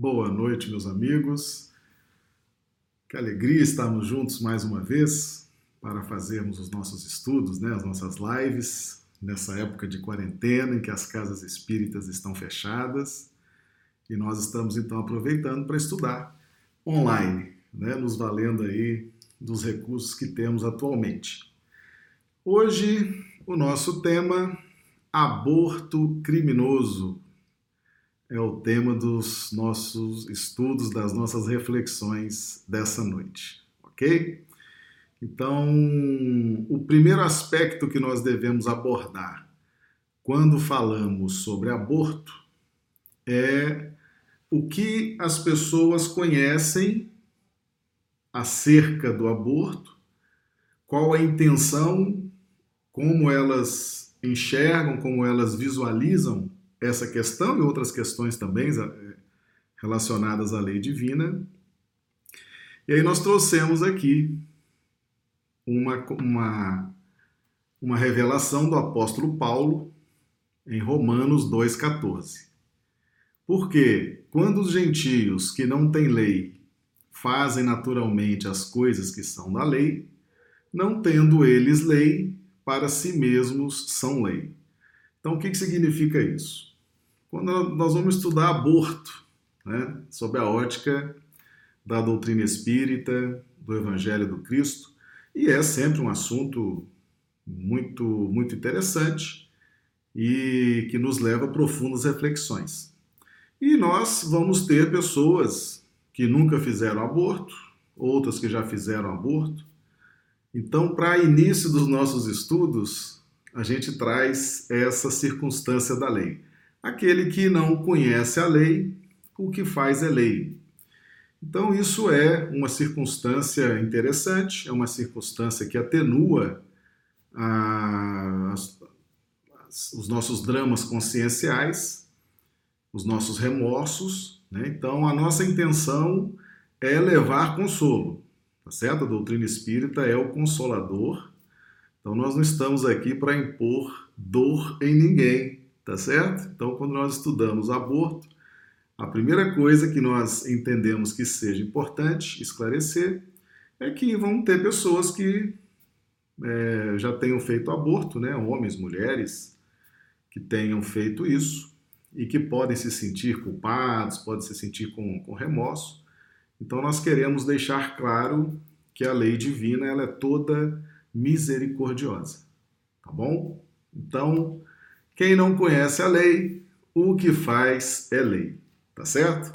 Boa noite, meus amigos. Que alegria estarmos juntos mais uma vez para fazermos os nossos estudos, né, as nossas lives, nessa época de quarentena em que as casas espíritas estão fechadas. E nós estamos então aproveitando para estudar online, né, nos valendo aí dos recursos que temos atualmente. Hoje, o nosso tema aborto criminoso é o tema dos nossos estudos, das nossas reflexões dessa noite, ok? Então, o primeiro aspecto que nós devemos abordar quando falamos sobre aborto é o que as pessoas conhecem acerca do aborto, qual a intenção, como elas enxergam, como elas visualizam essa questão e outras questões também eh, relacionadas à lei divina. E aí nós trouxemos aqui uma, uma, uma revelação do apóstolo Paulo em Romanos 2,14. Porque quando os gentios que não têm lei fazem naturalmente as coisas que são da lei, não tendo eles lei, para si mesmos são lei. Então, o que, que significa isso? Quando nós vamos estudar aborto, né, sob a ótica da doutrina espírita, do Evangelho do Cristo, e é sempre um assunto muito, muito interessante e que nos leva a profundas reflexões. E nós vamos ter pessoas que nunca fizeram aborto, outras que já fizeram aborto. Então, para início dos nossos estudos, a gente traz essa circunstância da lei. Aquele que não conhece a lei, o que faz é lei. Então, isso é uma circunstância interessante, é uma circunstância que atenua a, os nossos dramas conscienciais, os nossos remorsos. Né? Então, a nossa intenção é levar consolo, tá certo? A doutrina espírita é o consolador. Então, nós não estamos aqui para impor dor em ninguém, tá certo? Então, quando nós estudamos aborto, a primeira coisa que nós entendemos que seja importante esclarecer é que vão ter pessoas que é, já tenham feito aborto, né? homens, mulheres, que tenham feito isso e que podem se sentir culpados, podem se sentir com, com remorso. Então, nós queremos deixar claro que a lei divina ela é toda misericordiosa, tá bom? Então, quem não conhece a lei, o que faz é lei. Tá certo?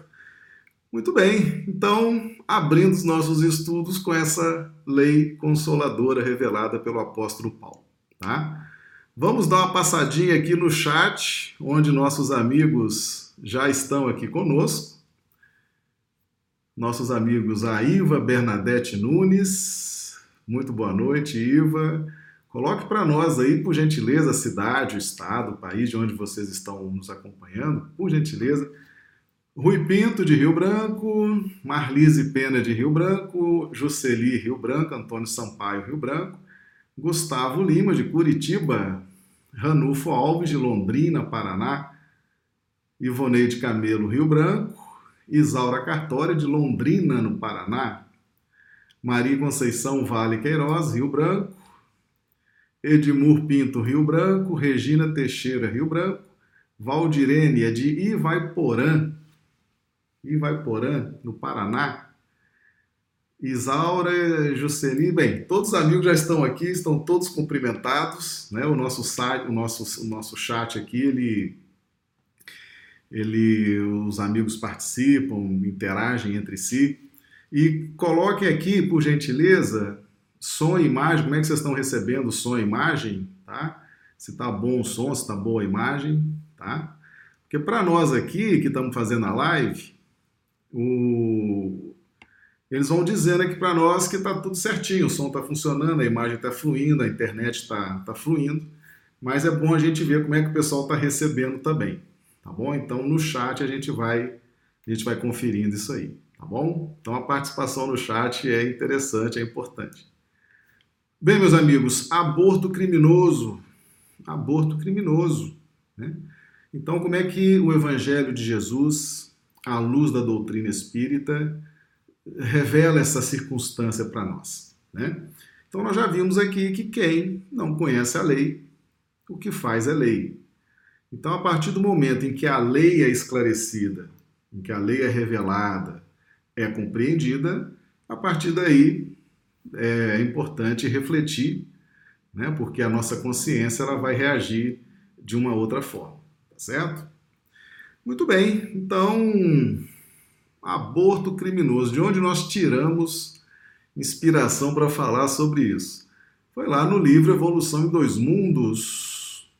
Muito bem, então, abrindo os nossos estudos com essa lei consoladora revelada pelo apóstolo Paulo, tá? Vamos dar uma passadinha aqui no chat, onde nossos amigos já estão aqui conosco. Nossos amigos a Iva Bernadette Nunes. Muito boa noite, Iva. Coloque para nós aí, por gentileza, a cidade, o estado, o país de onde vocês estão nos acompanhando, por gentileza. Rui Pinto, de Rio Branco, Marlise Pena, de Rio Branco, Juceli, Rio Branco, Antônio Sampaio, Rio Branco, Gustavo Lima, de Curitiba, Ranulfo Alves, de Londrina, Paraná, Ivoneide Camelo, Rio Branco, Isaura Cartória, de Londrina, no Paraná, Maria Conceição Vale Queiroz, Rio Branco, Edmur Pinto, Rio Branco, Regina Teixeira, Rio Branco, Valdirene é de Ivaiporã, Ivaiporã, no Paraná, Isaura, Jusceli, bem, todos os amigos já estão aqui, estão todos cumprimentados, né? O nosso site, o nosso, o nosso chat aqui, ele, ele, os amigos participam, interagem entre si. E coloquem aqui, por gentileza, Som e imagem, como é que vocês estão recebendo som e imagem, tá? Se está bom o som, se está boa a imagem, tá? Porque para nós aqui que estamos fazendo a live, o... eles vão dizendo aqui para nós que está tudo certinho, o som está funcionando, a imagem está fluindo, a internet está tá fluindo, mas é bom a gente ver como é que o pessoal está recebendo também, tá bom? Então no chat a gente vai a gente vai conferindo isso aí, tá bom? Então a participação no chat é interessante, é importante. Bem, meus amigos, aborto criminoso. Aborto criminoso. Né? Então, como é que o Evangelho de Jesus à luz da doutrina espírita, revela essa circunstância para nós. Né? Então, nós já vimos aqui que quem não conhece a lei, o que faz é lei. Então, a partir do momento em que a lei é esclarecida, em que a lei é revelada, é compreendida, a partir daí é importante refletir, né? porque a nossa consciência ela vai reagir de uma outra forma, tá certo? Muito bem, então, aborto criminoso, de onde nós tiramos inspiração para falar sobre isso? Foi lá no livro Evolução em Dois Mundos,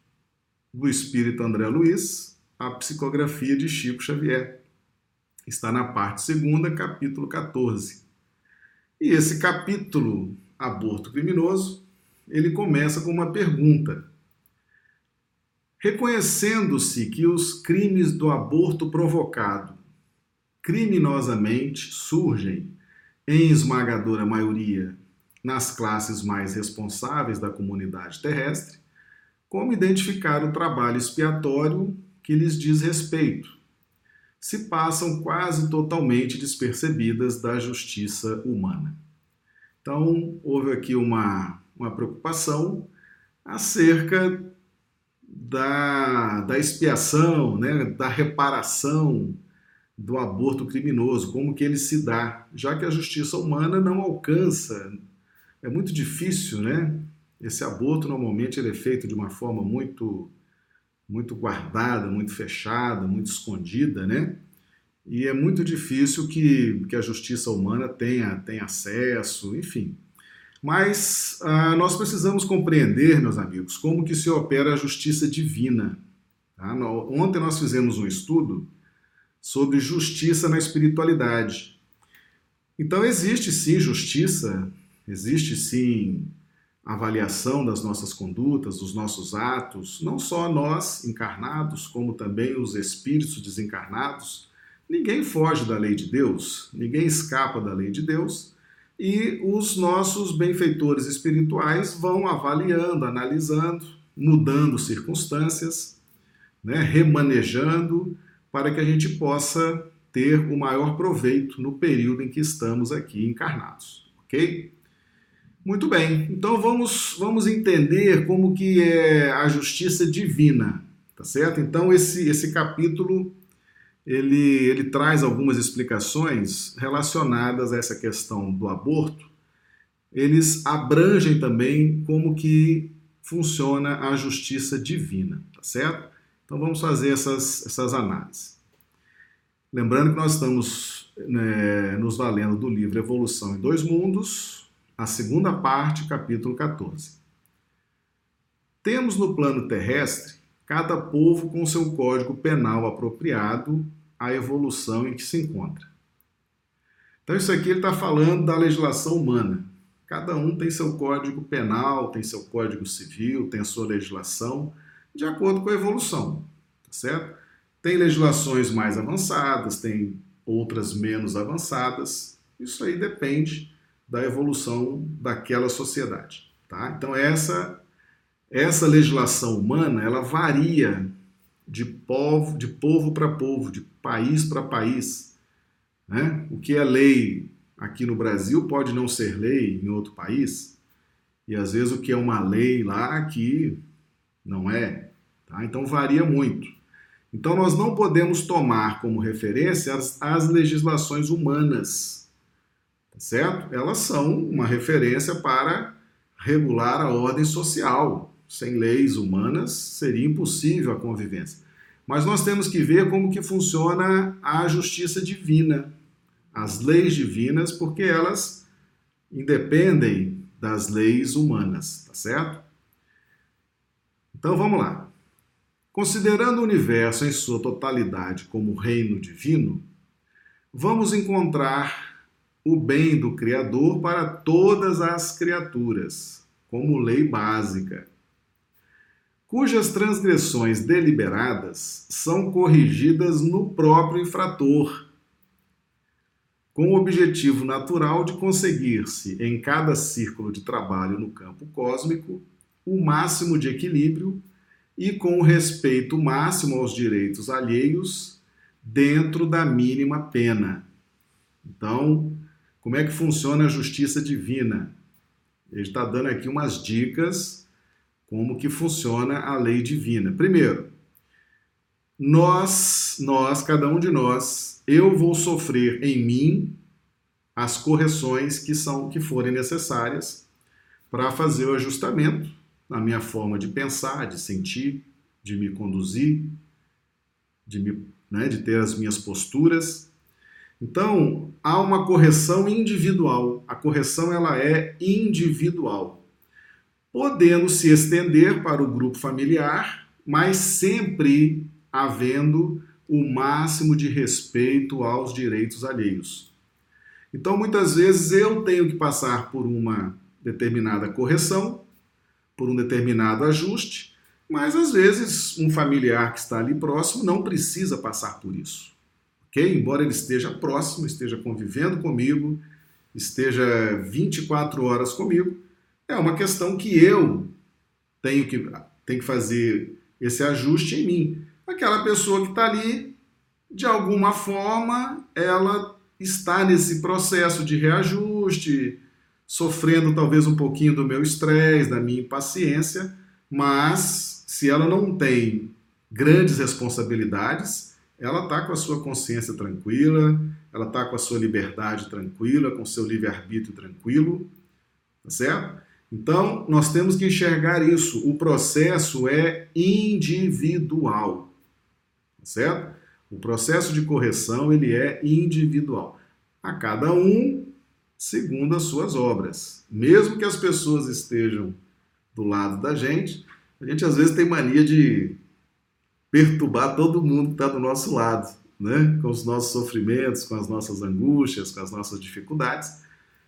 do espírito André Luiz, a psicografia de Chico Xavier. Está na parte segunda, capítulo 14. E esse capítulo, Aborto Criminoso, ele começa com uma pergunta. Reconhecendo-se que os crimes do aborto provocado criminosamente surgem, em esmagadora maioria, nas classes mais responsáveis da comunidade terrestre, como identificar o trabalho expiatório que lhes diz respeito, se passam quase totalmente despercebidas da justiça humana. Então, houve aqui uma, uma preocupação acerca da, da expiação, né, da reparação do aborto criminoso, como que ele se dá, já que a justiça humana não alcança, é muito difícil, né? Esse aborto normalmente ele é feito de uma forma muito muito guardada, muito fechada, muito escondida, né? E é muito difícil que, que a justiça humana tenha, tenha acesso, enfim. Mas ah, nós precisamos compreender, meus amigos, como que se opera a justiça divina. Tá? Ontem nós fizemos um estudo sobre justiça na espiritualidade. Então existe sim justiça, existe sim avaliação das nossas condutas, dos nossos atos, não só nós encarnados, como também os espíritos desencarnados. Ninguém foge da lei de Deus, ninguém escapa da lei de Deus, e os nossos benfeitores espirituais vão avaliando, analisando, mudando circunstâncias, né, remanejando, para que a gente possa ter o maior proveito no período em que estamos aqui encarnados, ok? Muito bem, então vamos, vamos entender como que é a justiça divina, tá certo? Então esse, esse capítulo ele, ele traz algumas explicações relacionadas a essa questão do aborto. Eles abrangem também como que funciona a justiça divina, tá certo? Então vamos fazer essas, essas análises. Lembrando que nós estamos né, nos valendo do livro Evolução em Dois Mundos, a segunda parte, capítulo 14. Temos no plano terrestre cada povo com seu código penal apropriado à evolução em que se encontra. Então, isso aqui ele está falando da legislação humana. Cada um tem seu código penal, tem seu código civil, tem a sua legislação, de acordo com a evolução, tá certo? Tem legislações mais avançadas, tem outras menos avançadas. Isso aí depende da evolução daquela sociedade. Tá? Então essa essa legislação humana ela varia de povo de povo para povo, de país para país. Né? O que é lei aqui no Brasil pode não ser lei em outro país e às vezes o que é uma lei lá aqui não é. Tá? Então varia muito. Então nós não podemos tomar como referência as, as legislações humanas certo? Elas são uma referência para regular a ordem social. Sem leis humanas seria impossível a convivência. Mas nós temos que ver como que funciona a justiça divina, as leis divinas, porque elas independem das leis humanas, tá certo? Então vamos lá. Considerando o universo em sua totalidade como reino divino, vamos encontrar o bem do Criador para todas as criaturas, como lei básica, cujas transgressões deliberadas são corrigidas no próprio infrator, com o objetivo natural de conseguir-se, em cada círculo de trabalho no campo cósmico, o máximo de equilíbrio e com o respeito máximo aos direitos alheios dentro da mínima pena. Então, como é que funciona a justiça divina? Ele está dando aqui umas dicas como que funciona a lei divina. Primeiro, nós, nós, cada um de nós, eu vou sofrer em mim as correções que são que forem necessárias para fazer o ajustamento na minha forma de pensar, de sentir, de me conduzir, de, me, né, de ter as minhas posturas. Então, há uma correção individual. A correção ela é individual, podendo se estender para o grupo familiar, mas sempre havendo o máximo de respeito aos direitos alheios. Então, muitas vezes eu tenho que passar por uma determinada correção, por um determinado ajuste, mas às vezes um familiar que está ali próximo não precisa passar por isso. Embora ele esteja próximo, esteja convivendo comigo, esteja 24 horas comigo, é uma questão que eu tenho que, tenho que fazer esse ajuste em mim. Aquela pessoa que está ali, de alguma forma, ela está nesse processo de reajuste, sofrendo talvez um pouquinho do meu estresse, da minha impaciência, mas se ela não tem grandes responsabilidades, ela está com a sua consciência tranquila, ela está com a sua liberdade tranquila, com o seu livre-arbítrio tranquilo, tá certo? Então, nós temos que enxergar isso. O processo é individual, tá certo? O processo de correção, ele é individual. A cada um segundo as suas obras. Mesmo que as pessoas estejam do lado da gente, a gente às vezes tem mania de perturbar todo mundo que está do nosso lado, né? com os nossos sofrimentos, com as nossas angústias, com as nossas dificuldades.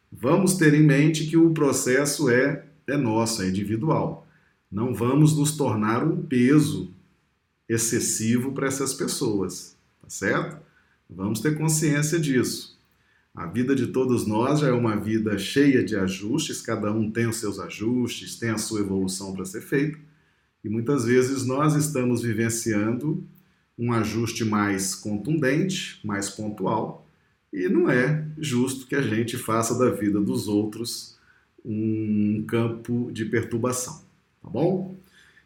Vamos ter em mente que o processo é, é nosso, é individual. Não vamos nos tornar um peso excessivo para essas pessoas, tá certo? Vamos ter consciência disso. A vida de todos nós já é uma vida cheia de ajustes, cada um tem os seus ajustes, tem a sua evolução para ser feita, e muitas vezes nós estamos vivenciando um ajuste mais contundente, mais pontual, e não é justo que a gente faça da vida dos outros um campo de perturbação, tá bom?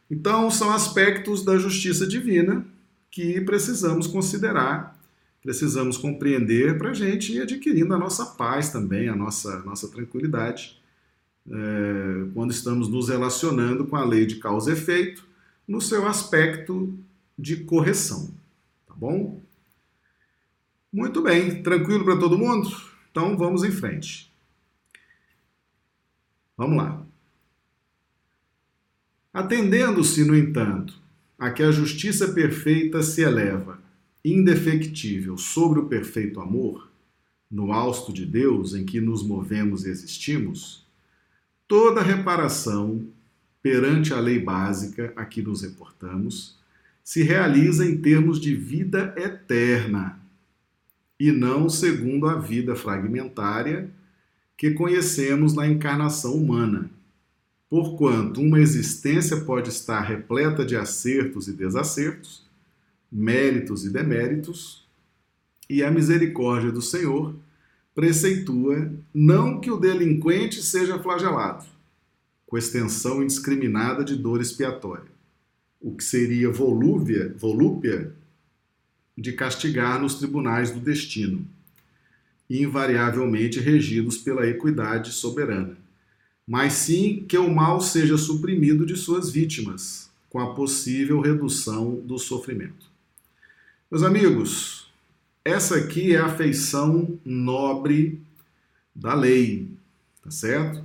Então, são aspectos da justiça divina que precisamos considerar precisamos compreender para a gente ir adquirindo a nossa paz também, a nossa, nossa tranquilidade, é, quando estamos nos relacionando com a lei de causa e efeito no seu aspecto de correção. Tá bom? Muito bem, tranquilo para todo mundo? Então vamos em frente. Vamos lá. Atendendo-se, no entanto, a que a justiça perfeita se eleva indefectível sobre o perfeito amor, no hausto de Deus em que nos movemos e existimos, toda reparação perante a lei básica a que nos reportamos se realiza em termos de vida eterna e não segundo a vida fragmentária que conhecemos na encarnação humana. Porquanto uma existência pode estar repleta de acertos e desacertos, méritos e deméritos, e a misericórdia do Senhor preceitua não que o delinquente seja flagelado, com extensão indiscriminada de dor expiatória, o que seria volúvia, volúpia de castigar nos tribunais do destino, invariavelmente regidos pela equidade soberana, mas sim que o mal seja suprimido de suas vítimas, com a possível redução do sofrimento. Meus amigos, essa aqui é a feição nobre da lei, tá certo?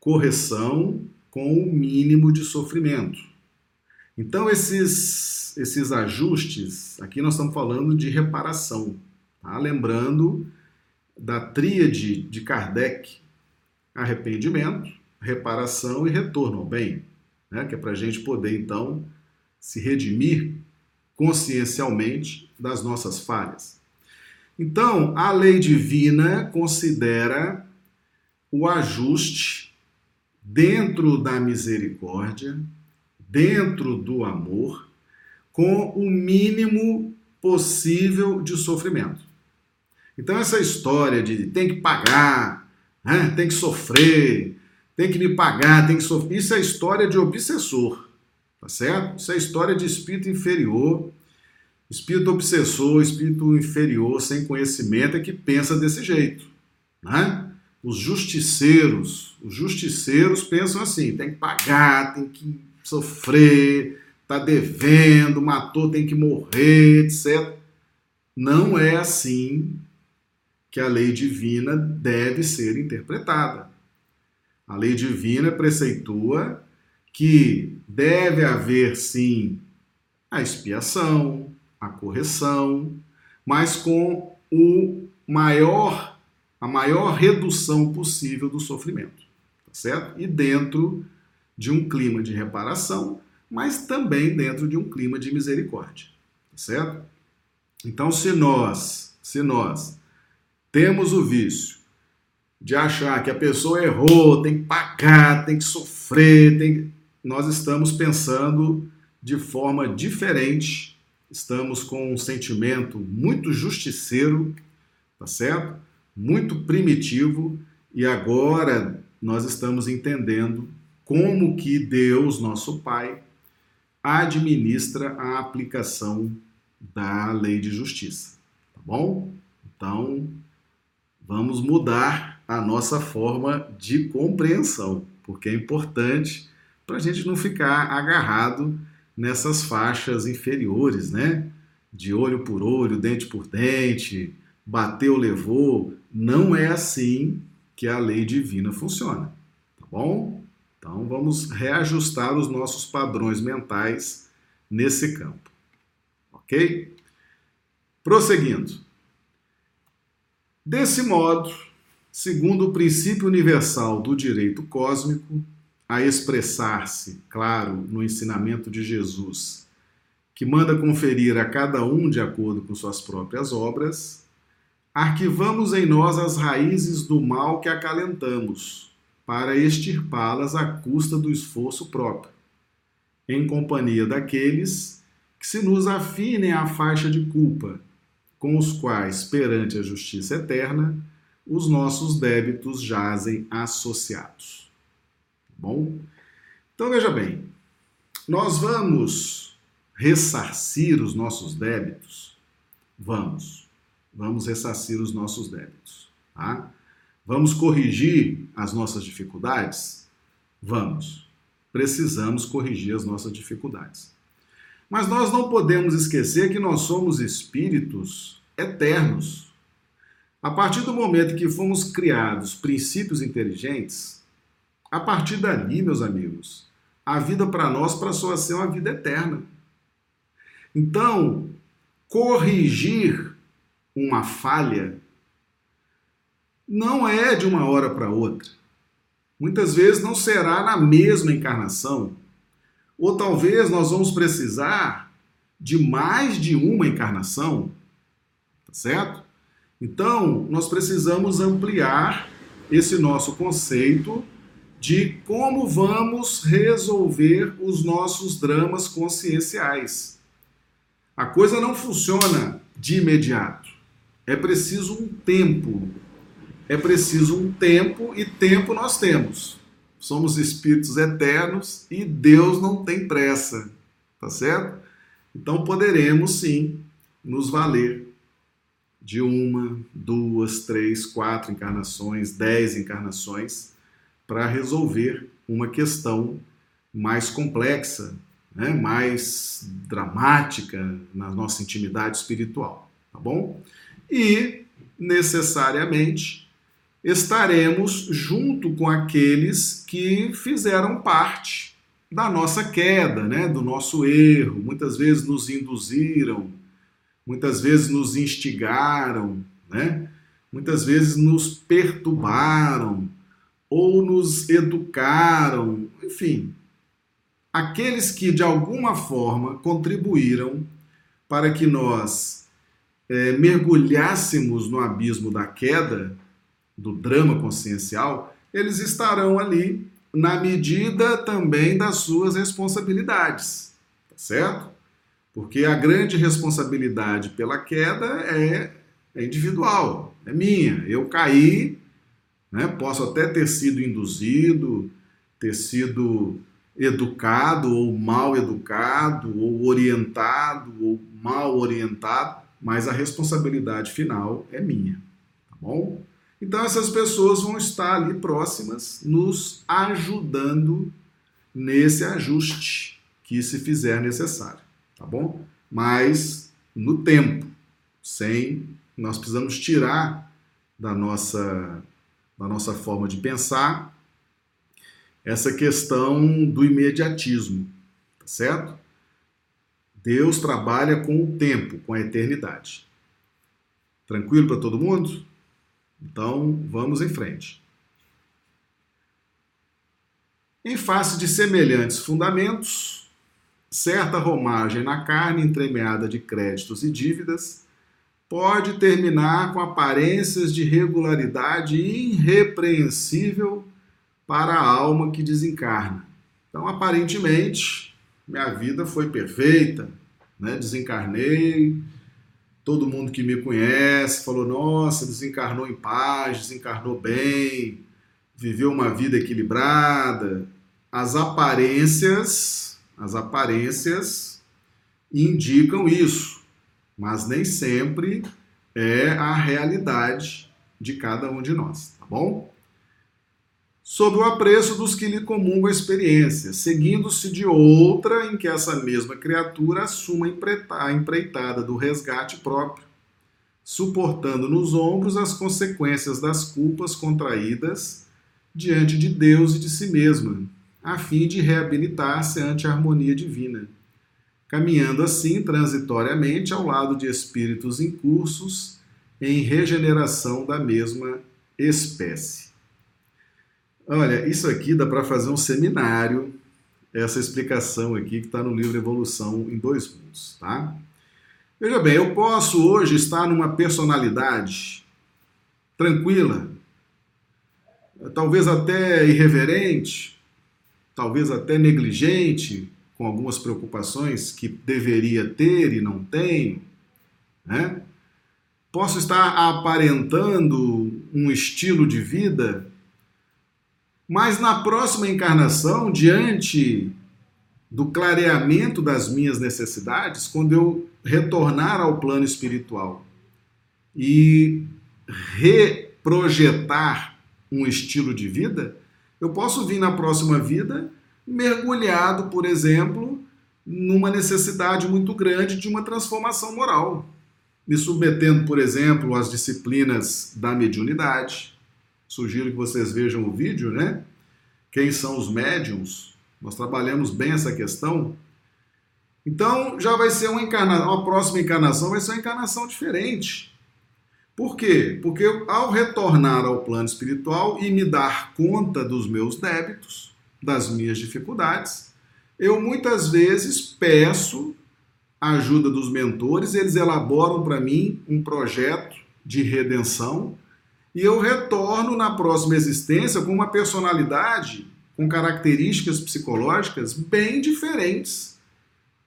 Correção com o mínimo de sofrimento. Então, esses, esses ajustes, aqui nós estamos falando de reparação, tá? Lembrando da tríade de Kardec: arrependimento, reparação e retorno ao bem, né? que é para a gente poder, então, se redimir consciencialmente das nossas falhas. Então, a lei divina considera o ajuste dentro da misericórdia, dentro do amor, com o mínimo possível de sofrimento. Então, essa história de tem que pagar, né? tem que sofrer, tem que me pagar, tem que sofrer, isso é história de obsessor, tá certo? Isso é história de espírito inferior, espírito obsessor, espírito inferior, sem conhecimento, é que pensa desse jeito, né? Os justiceiros, os justiceiros pensam assim: tem que pagar, tem que sofrer, tá devendo, matou, tem que morrer, etc. Não é assim que a lei divina deve ser interpretada. A lei divina preceitua que deve haver sim a expiação, a correção, mas com o maior a maior redução possível do sofrimento, tá certo? E dentro de um clima de reparação, mas também dentro de um clima de misericórdia, tá certo? Então, se nós, se nós temos o vício de achar que a pessoa errou, tem que pagar, tem que sofrer, tem... nós estamos pensando de forma diferente, estamos com um sentimento muito justiceiro, tá certo? Muito primitivo e agora nós estamos entendendo como que Deus, nosso Pai, administra a aplicação da lei de justiça, tá bom? Então, vamos mudar a nossa forma de compreensão, porque é importante para a gente não ficar agarrado nessas faixas inferiores, né? De olho por olho, dente por dente, bateu, levou. Não é assim que a lei divina funciona, tá bom? Então vamos reajustar os nossos padrões mentais nesse campo, ok? Prosseguindo. Desse modo, segundo o princípio universal do direito cósmico, a expressar-se, claro, no ensinamento de Jesus, que manda conferir a cada um de acordo com suas próprias obras, arquivamos em nós as raízes do mal que acalentamos, para extirpá-las à custa do esforço próprio, em companhia daqueles que se nos afinem à faixa de culpa com os quais, perante a justiça eterna, os nossos débitos jazem associados. Bom? Então veja bem, nós vamos ressarcir os nossos débitos? Vamos. Vamos ressarcir os nossos débitos. Tá? Vamos corrigir as nossas dificuldades? Vamos. Precisamos corrigir as nossas dificuldades. Mas nós não podemos esquecer que nós somos espíritos eternos. A partir do momento que fomos criados princípios inteligentes, a partir dali, meus amigos, a vida para nós passou a ser uma vida eterna. Então, corrigir uma falha não é de uma hora para outra. Muitas vezes não será na mesma encarnação, ou talvez nós vamos precisar de mais de uma encarnação, tá certo? Então, nós precisamos ampliar esse nosso conceito de como vamos resolver os nossos dramas conscienciais. A coisa não funciona de imediato. É preciso um tempo. É preciso um tempo e tempo nós temos somos espíritos eternos e Deus não tem pressa, tá certo? Então poderemos sim nos valer de uma, duas, três, quatro encarnações, dez encarnações para resolver uma questão mais complexa, né? mais dramática na nossa intimidade espiritual, tá bom? E necessariamente estaremos junto com aqueles que fizeram parte da nossa queda, né, do nosso erro. Muitas vezes nos induziram, muitas vezes nos instigaram, né? muitas vezes nos perturbaram ou nos educaram, enfim. Aqueles que de alguma forma contribuíram para que nós é, mergulhássemos no abismo da queda do drama consciencial, eles estarão ali na medida também das suas responsabilidades, tá certo? Porque a grande responsabilidade pela queda é, é individual, é minha. Eu caí, né? posso até ter sido induzido, ter sido educado ou mal educado, ou orientado ou mal orientado, mas a responsabilidade final é minha, tá bom? Então essas pessoas vão estar ali próximas, nos ajudando nesse ajuste que se fizer necessário, tá bom? Mas no tempo, sem nós precisamos tirar da nossa da nossa forma de pensar essa questão do imediatismo, tá certo? Deus trabalha com o tempo, com a eternidade. Tranquilo para todo mundo? Então, vamos em frente. Em face de semelhantes fundamentos, certa romagem na carne entremeada de créditos e dívidas pode terminar com aparências de regularidade irrepreensível para a alma que desencarna. Então, aparentemente, minha vida foi perfeita, né? desencarnei, todo mundo que me conhece falou: nossa, desencarnou em paz, desencarnou bem, viveu uma vida equilibrada. As aparências, as aparências indicam isso, mas nem sempre é a realidade de cada um de nós, tá bom? sob o apreço dos que lhe comungam a experiência, seguindo-se de outra em que essa mesma criatura assuma a empreitada do resgate próprio, suportando nos ombros as consequências das culpas contraídas diante de Deus e de si mesma, a fim de reabilitar-se ante a harmonia divina, caminhando assim transitoriamente ao lado de espíritos incursos em regeneração da mesma espécie. Olha, isso aqui dá para fazer um seminário, essa explicação aqui que está no livro Evolução em Dois Mundos, tá? Veja bem, eu posso hoje estar numa personalidade tranquila, talvez até irreverente, talvez até negligente, com algumas preocupações que deveria ter e não tenho, né? Posso estar aparentando um estilo de vida mas na próxima encarnação, diante do clareamento das minhas necessidades, quando eu retornar ao plano espiritual e reprojetar um estilo de vida, eu posso vir na próxima vida mergulhado, por exemplo, numa necessidade muito grande de uma transformação moral, me submetendo, por exemplo, às disciplinas da mediunidade, Sugiro que vocês vejam o vídeo, né? Quem são os médiums? Nós trabalhamos bem essa questão. Então, já vai ser uma encarnação, a próxima encarnação vai ser uma encarnação diferente. Por quê? Porque ao retornar ao plano espiritual e me dar conta dos meus débitos, das minhas dificuldades, eu muitas vezes peço a ajuda dos mentores, eles elaboram para mim um projeto de redenção e eu retorno na próxima existência com uma personalidade, com características psicológicas bem diferentes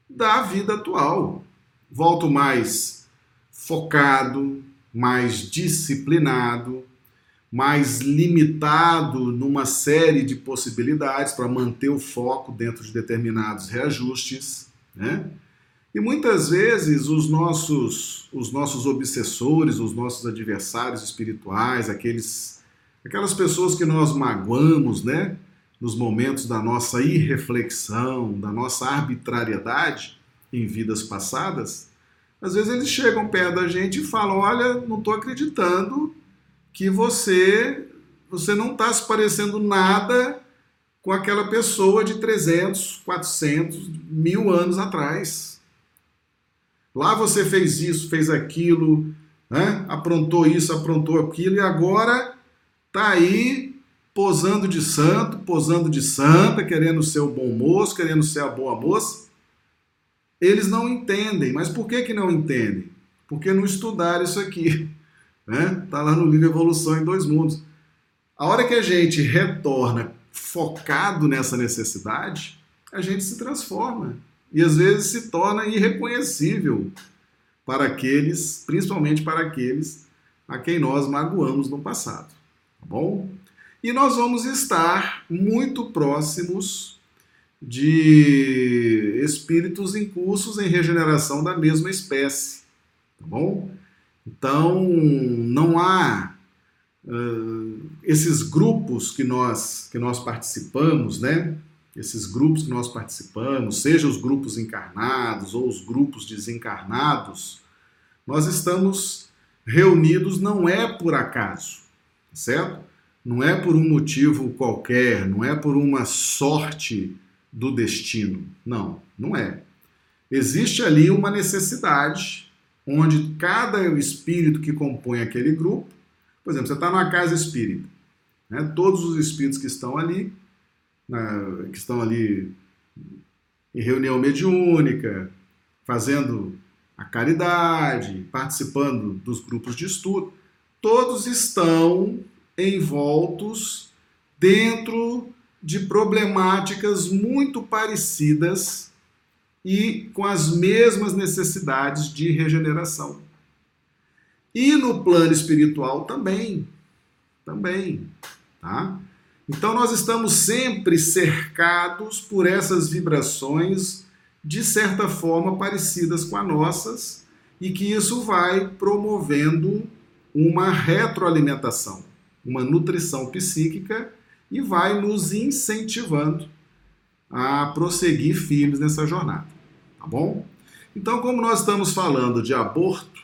da vida atual. Volto mais focado, mais disciplinado, mais limitado numa série de possibilidades para manter o foco dentro de determinados reajustes, né? E muitas vezes os nossos, os nossos obsessores, os nossos adversários espirituais, aqueles, aquelas pessoas que nós magoamos, né? Nos momentos da nossa irreflexão, da nossa arbitrariedade em vidas passadas, às vezes eles chegam perto da gente e falam: Olha, não estou acreditando que você, você não está se parecendo nada com aquela pessoa de 300, 400, mil anos atrás. Lá você fez isso, fez aquilo, né? aprontou isso, aprontou aquilo, e agora tá aí posando de santo, posando de santa, querendo ser o bom moço, querendo ser a boa moça. Eles não entendem. Mas por que, que não entendem? Porque não estudaram isso aqui. Né? Tá lá no livro Evolução em Dois Mundos. A hora que a gente retorna focado nessa necessidade, a gente se transforma. e às vezes se torna irreconhecível para aqueles, principalmente para aqueles a quem nós magoamos no passado, tá bom? E nós vamos estar muito próximos de espíritos em cursos em regeneração da mesma espécie, tá bom? Então, não há uh, esses grupos que nós, que nós participamos, né? Esses grupos que nós participamos, seja os grupos encarnados ou os grupos desencarnados, nós estamos reunidos não é por acaso, certo? Não é por um motivo qualquer, não é por uma sorte do destino. Não, não é. Existe ali uma necessidade onde cada espírito que compõe aquele grupo, por exemplo, você está numa casa espírita, né? todos os espíritos que estão ali, na, que estão ali em reunião mediúnica, fazendo a caridade, participando dos grupos de estudo, todos estão envoltos dentro de problemáticas muito parecidas e com as mesmas necessidades de regeneração. E no plano espiritual também, também, tá? Então nós estamos sempre cercados por essas vibrações de certa forma parecidas com as nossas, e que isso vai promovendo uma retroalimentação, uma nutrição psíquica e vai nos incentivando a prosseguir firmes nessa jornada, bom? Então, como nós estamos falando de aborto,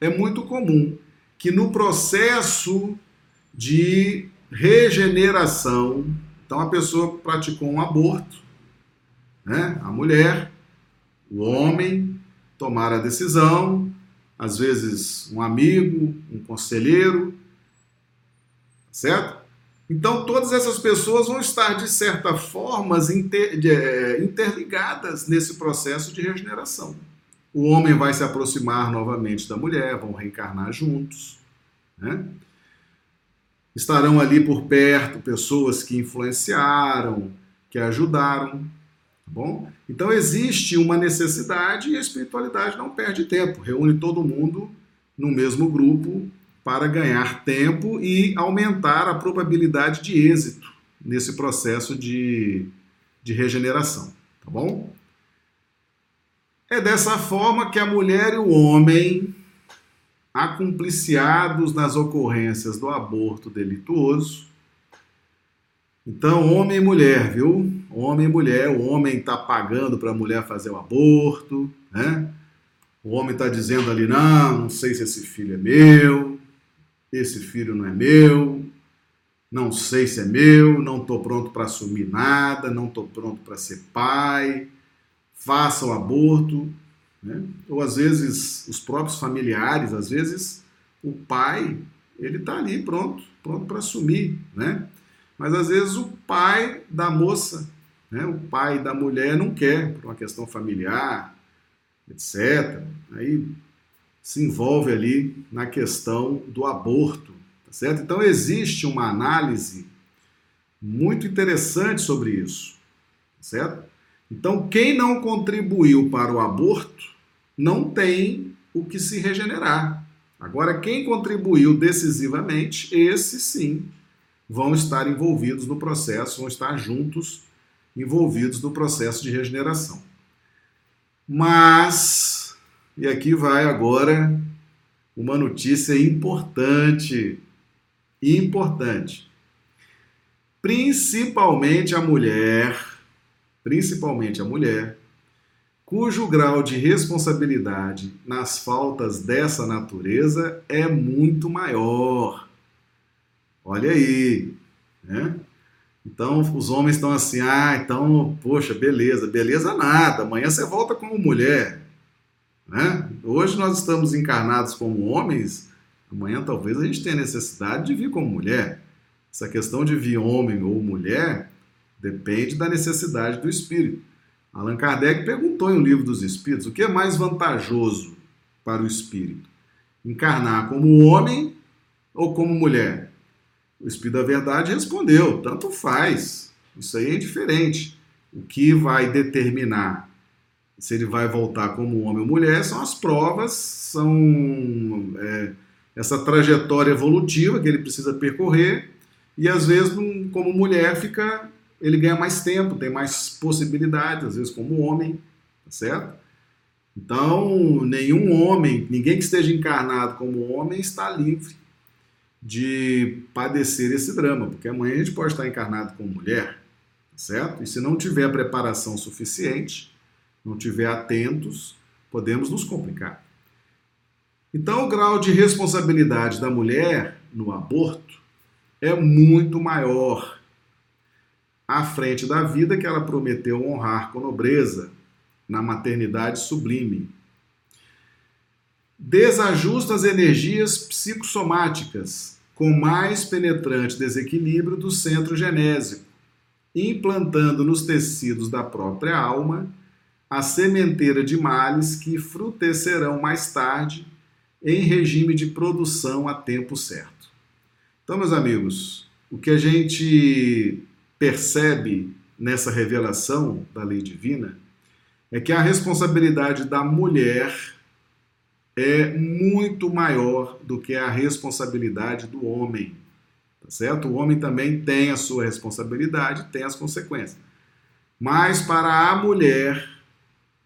é muito comum que no processo de regeneração, então a pessoa praticou um aborto, né? A mulher o homem tomar a decisão, às vezes um amigo, um conselheiro, certo? Então todas essas pessoas vão estar de certa forma inter, é, interligadas nesse processo de regeneração. O homem vai se aproximar novamente da mulher, vão reencarnar juntos, né? Estarão ali por perto pessoas que influenciaram, que ajudaram, Tá bom? Então existe uma necessidade e a espiritualidade não perde tempo, reúne todo mundo no mesmo grupo para ganhar tempo e aumentar a probabilidade de êxito nesse processo de, de regeneração, tá bom? É dessa forma que a mulher e o homem, acumpliciados nas ocorrências do aborto delituoso, então, homem e mulher, viu? Homem e mulher, o homem está pagando para a mulher fazer o aborto, né? O homem está dizendo ali, não, não sei se esse filho é meu, esse filho não é meu, não sei se é meu, não estou pronto para assumir nada, não estou pronto para ser pai, faça o aborto. Né? Ou às vezes os próprios familiares, às vezes o pai, ele está ali pronto, pronto para assumir, né? Mas às vezes o pai da moça, né, o pai da mulher não quer, por uma questão familiar, etc. Aí se envolve ali na questão do aborto, tá certo? Então existe uma análise muito interessante sobre isso, tá certo? Então quem não contribuiu para o aborto não tem o que se regenerar. Agora quem contribuiu decisivamente, esse sim vão estar envolvidos no processo, vão estar juntos envolvidos no processo de regeneração. Mas, e aqui vai agora uma notícia importante, importante. Principalmente a mulher, principalmente a mulher, cujo grau de responsabilidade nas faltas dessa natureza é muito maior. Olha aí, né? Então os homens estão assim, ah, então, poxa, beleza, beleza nada, amanhã você volta como mulher. Né? Hoje nós estamos encarnados como homens, amanhã talvez a gente tenha necessidade de vir como mulher. Essa questão de vir homem ou mulher depende da necessidade do espírito. Allan Kardec perguntou em O Livro dos Espíritos o que é mais vantajoso para o espírito: encarnar como homem ou como mulher? O Espírito da Verdade respondeu: tanto faz, isso aí é indiferente. O que vai determinar se ele vai voltar como homem ou mulher, são as provas, são é, essa trajetória evolutiva que ele precisa percorrer, e às vezes, como mulher, fica ele ganha mais tempo, tem mais possibilidades, às vezes como homem, tá certo? Então, nenhum homem, ninguém que esteja encarnado como homem está livre de padecer esse drama, porque amanhã a gente pode estar encarnado como mulher, tá certo? E se não tiver preparação suficiente, não tiver atentos, podemos nos complicar. Então, o grau de responsabilidade da mulher no aborto é muito maior à frente da vida que ela prometeu honrar com nobreza na maternidade sublime. Desajusta as energias psicossomáticas com mais penetrante desequilíbrio do centro genésico, implantando nos tecidos da própria alma a sementeira de males que frutecerão mais tarde em regime de produção a tempo certo. Então, meus amigos, o que a gente percebe nessa revelação da lei divina é que a responsabilidade da mulher é muito maior do que a responsabilidade do homem. Tá certo? O homem também tem a sua responsabilidade, tem as consequências. Mas para a mulher,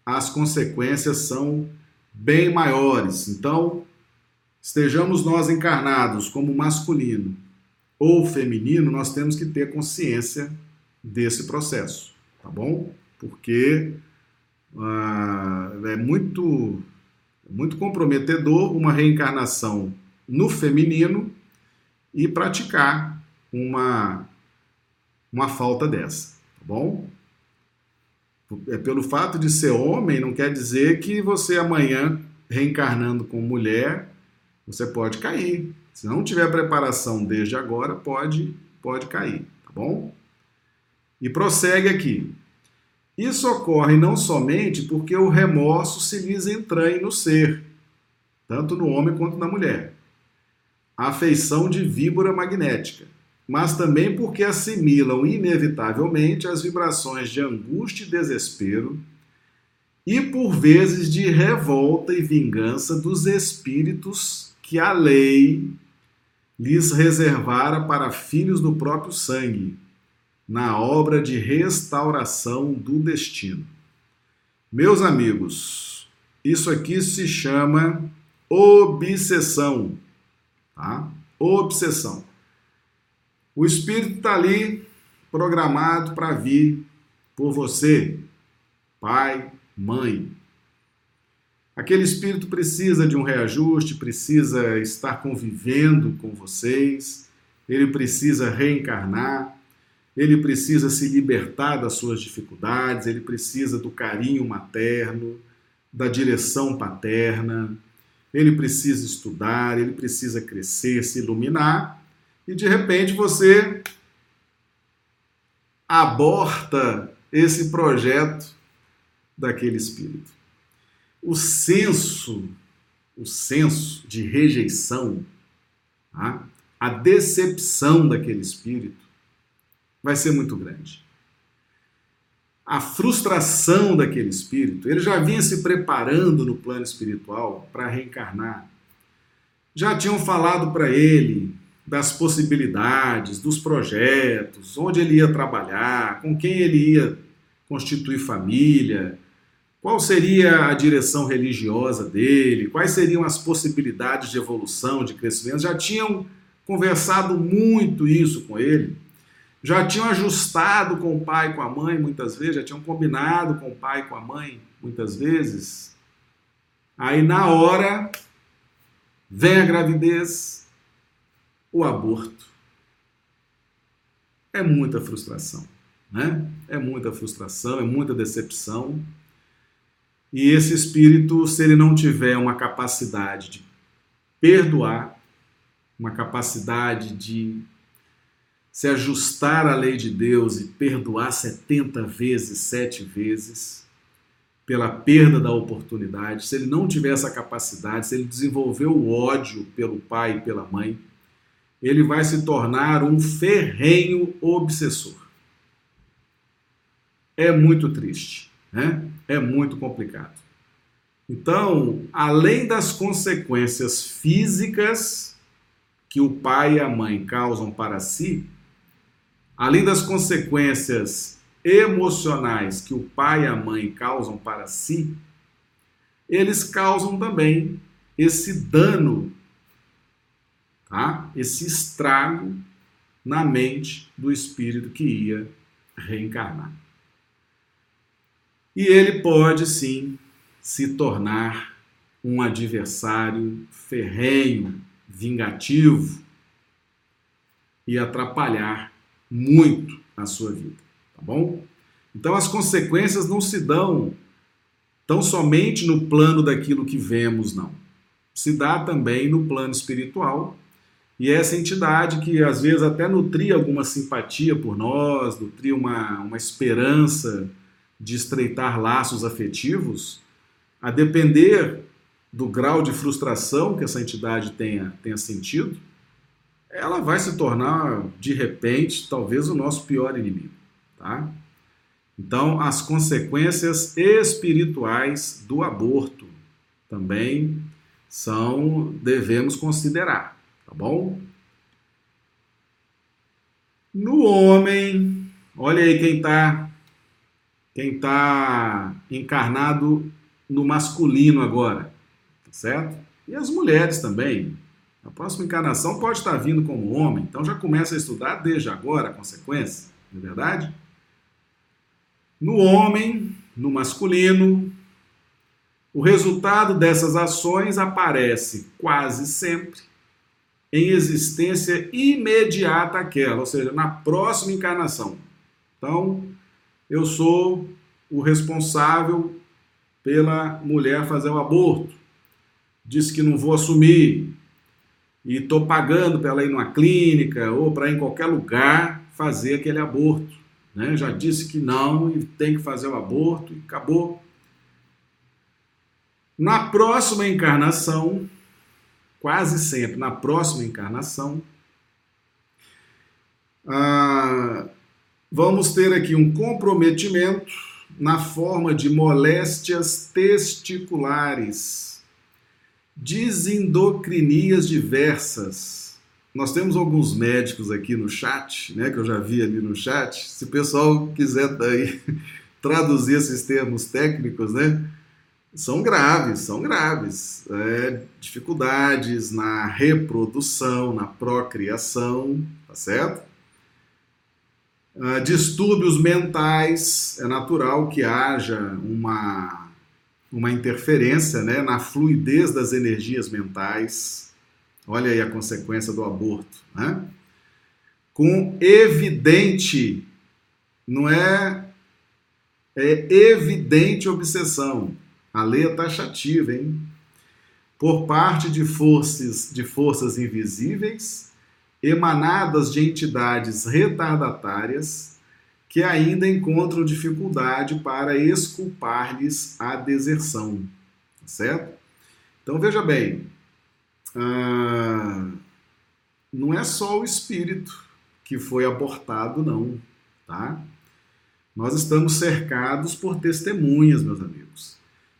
as consequências são bem maiores. Então, estejamos nós encarnados como masculino ou feminino, nós temos que ter consciência desse processo, tá bom? Porque ah, é muito, muito comprometedor uma reencarnação no feminino e praticar uma, uma falta dessa, tá bom? É pelo fato de ser homem não quer dizer que você amanhã reencarnando como mulher você pode cair. Se não tiver preparação desde agora, pode pode cair, tá bom? E prossegue aqui. Isso ocorre não somente porque o remorso se lhes entranha no ser, tanto no homem quanto na mulher, a afeição de víbora magnética, mas também porque assimilam inevitavelmente as vibrações de angústia e desespero e por vezes de revolta e vingança dos espíritos que a lei lhes reservara para filhos do próprio sangue, na obra de restauração do destino. Meus amigos, isso aqui se chama obsessão, tá? Obsessão. O espírito está ali programado para vir por você, pai, mãe. Aquele espírito precisa de um reajuste, precisa estar convivendo com vocês, ele precisa reencarnar. Ele precisa se libertar das suas dificuldades, ele precisa do carinho materno, da direção paterna, ele precisa estudar, ele precisa crescer, se iluminar, e de repente você aborta esse projeto daquele espírito. O senso, o senso de rejeição, tá? a decepção daquele espírito vai ser muito grande. A frustração daquele espírito, ele já vinha se preparando no plano espiritual para reencarnar. Já tinham falado para ele das possibilidades, dos projetos, onde ele ia trabalhar, com quem ele ia constituir família, qual seria a direção religiosa dele, quais seriam as possibilidades de evolução, de crescimento. Já tinham conversado muito isso com ele já tinham ajustado com o pai e com a mãe muitas vezes, já tinham combinado com o pai e com a mãe muitas vezes. Aí na hora vem a gravidez, o aborto. É muita frustração, né? É muita frustração, é muita decepção. E esse espírito, se ele não tiver uma capacidade de perdoar, uma capacidade de se ajustar à lei de Deus e perdoar 70 vezes, sete vezes, pela perda da oportunidade, se ele não tiver essa capacidade, se ele desenvolver o ódio pelo pai e pela mãe, ele vai se tornar um ferrenho obsessor. É muito triste. Né? É muito complicado. Então, além das consequências físicas que o pai e a mãe causam para si, além das consequências emocionais que o pai e a mãe causam para si, eles causam também esse dano, tá? esse estrago na mente do espírito que ia reencarnar. E ele pode sim se tornar um adversário ferrenho, vingativo e atrapalhar muito a sua vida, tá bom? Então as consequências não se dão tão somente no plano daquilo que vemos, não. Se dá também no plano espiritual. E essa entidade que às vezes até nutria alguma simpatia por nós, nutria uma, uma esperança de estreitar laços afetivos, a depender do grau de frustração que essa entidade tenha, tenha sentido, ela vai se tornar, de repente, talvez o nosso pior inimigo. Tá? Então, as consequências espirituais do aborto também são, devemos considerar, tá bom? No homem, olha aí quem está quem tá encarnado no masculino agora, tá certo? E as mulheres também. A próxima encarnação pode estar vindo como homem, então já começa a estudar desde agora a consequência, não é verdade? No homem, no masculino, o resultado dessas ações aparece quase sempre em existência imediata aquela, ou seja, na próxima encarnação. Então, eu sou o responsável pela mulher fazer o aborto. Disse que não vou assumir e estou pagando para ela ir numa clínica ou para ir em qualquer lugar fazer aquele aborto. Né? Já disse que não e tem que fazer o aborto e acabou. Na próxima encarnação, quase sempre na próxima encarnação, ah, vamos ter aqui um comprometimento na forma de moléstias testiculares, desendocrinias diversas. Nós temos alguns médicos aqui no chat, né, que eu já vi ali no chat. Se o pessoal quiser daí traduzir esses termos técnicos, né, são graves, são graves. É, dificuldades na reprodução, na procriação, tá certo? Uh, distúrbios mentais, é natural que haja uma, uma interferência né, na fluidez das energias mentais. Olha aí a consequência do aborto. Né? Com evidente, não é, é evidente obsessão. A lei é taxativa, hein? Por parte de forças, de forças invisíveis emanadas de entidades retardatárias que ainda encontram dificuldade para exculpar-lhes a deserção. Tá certo? Então veja bem, ah, não é só o espírito que foi abortado, não. Tá? Nós estamos cercados por testemunhas, meus amigos.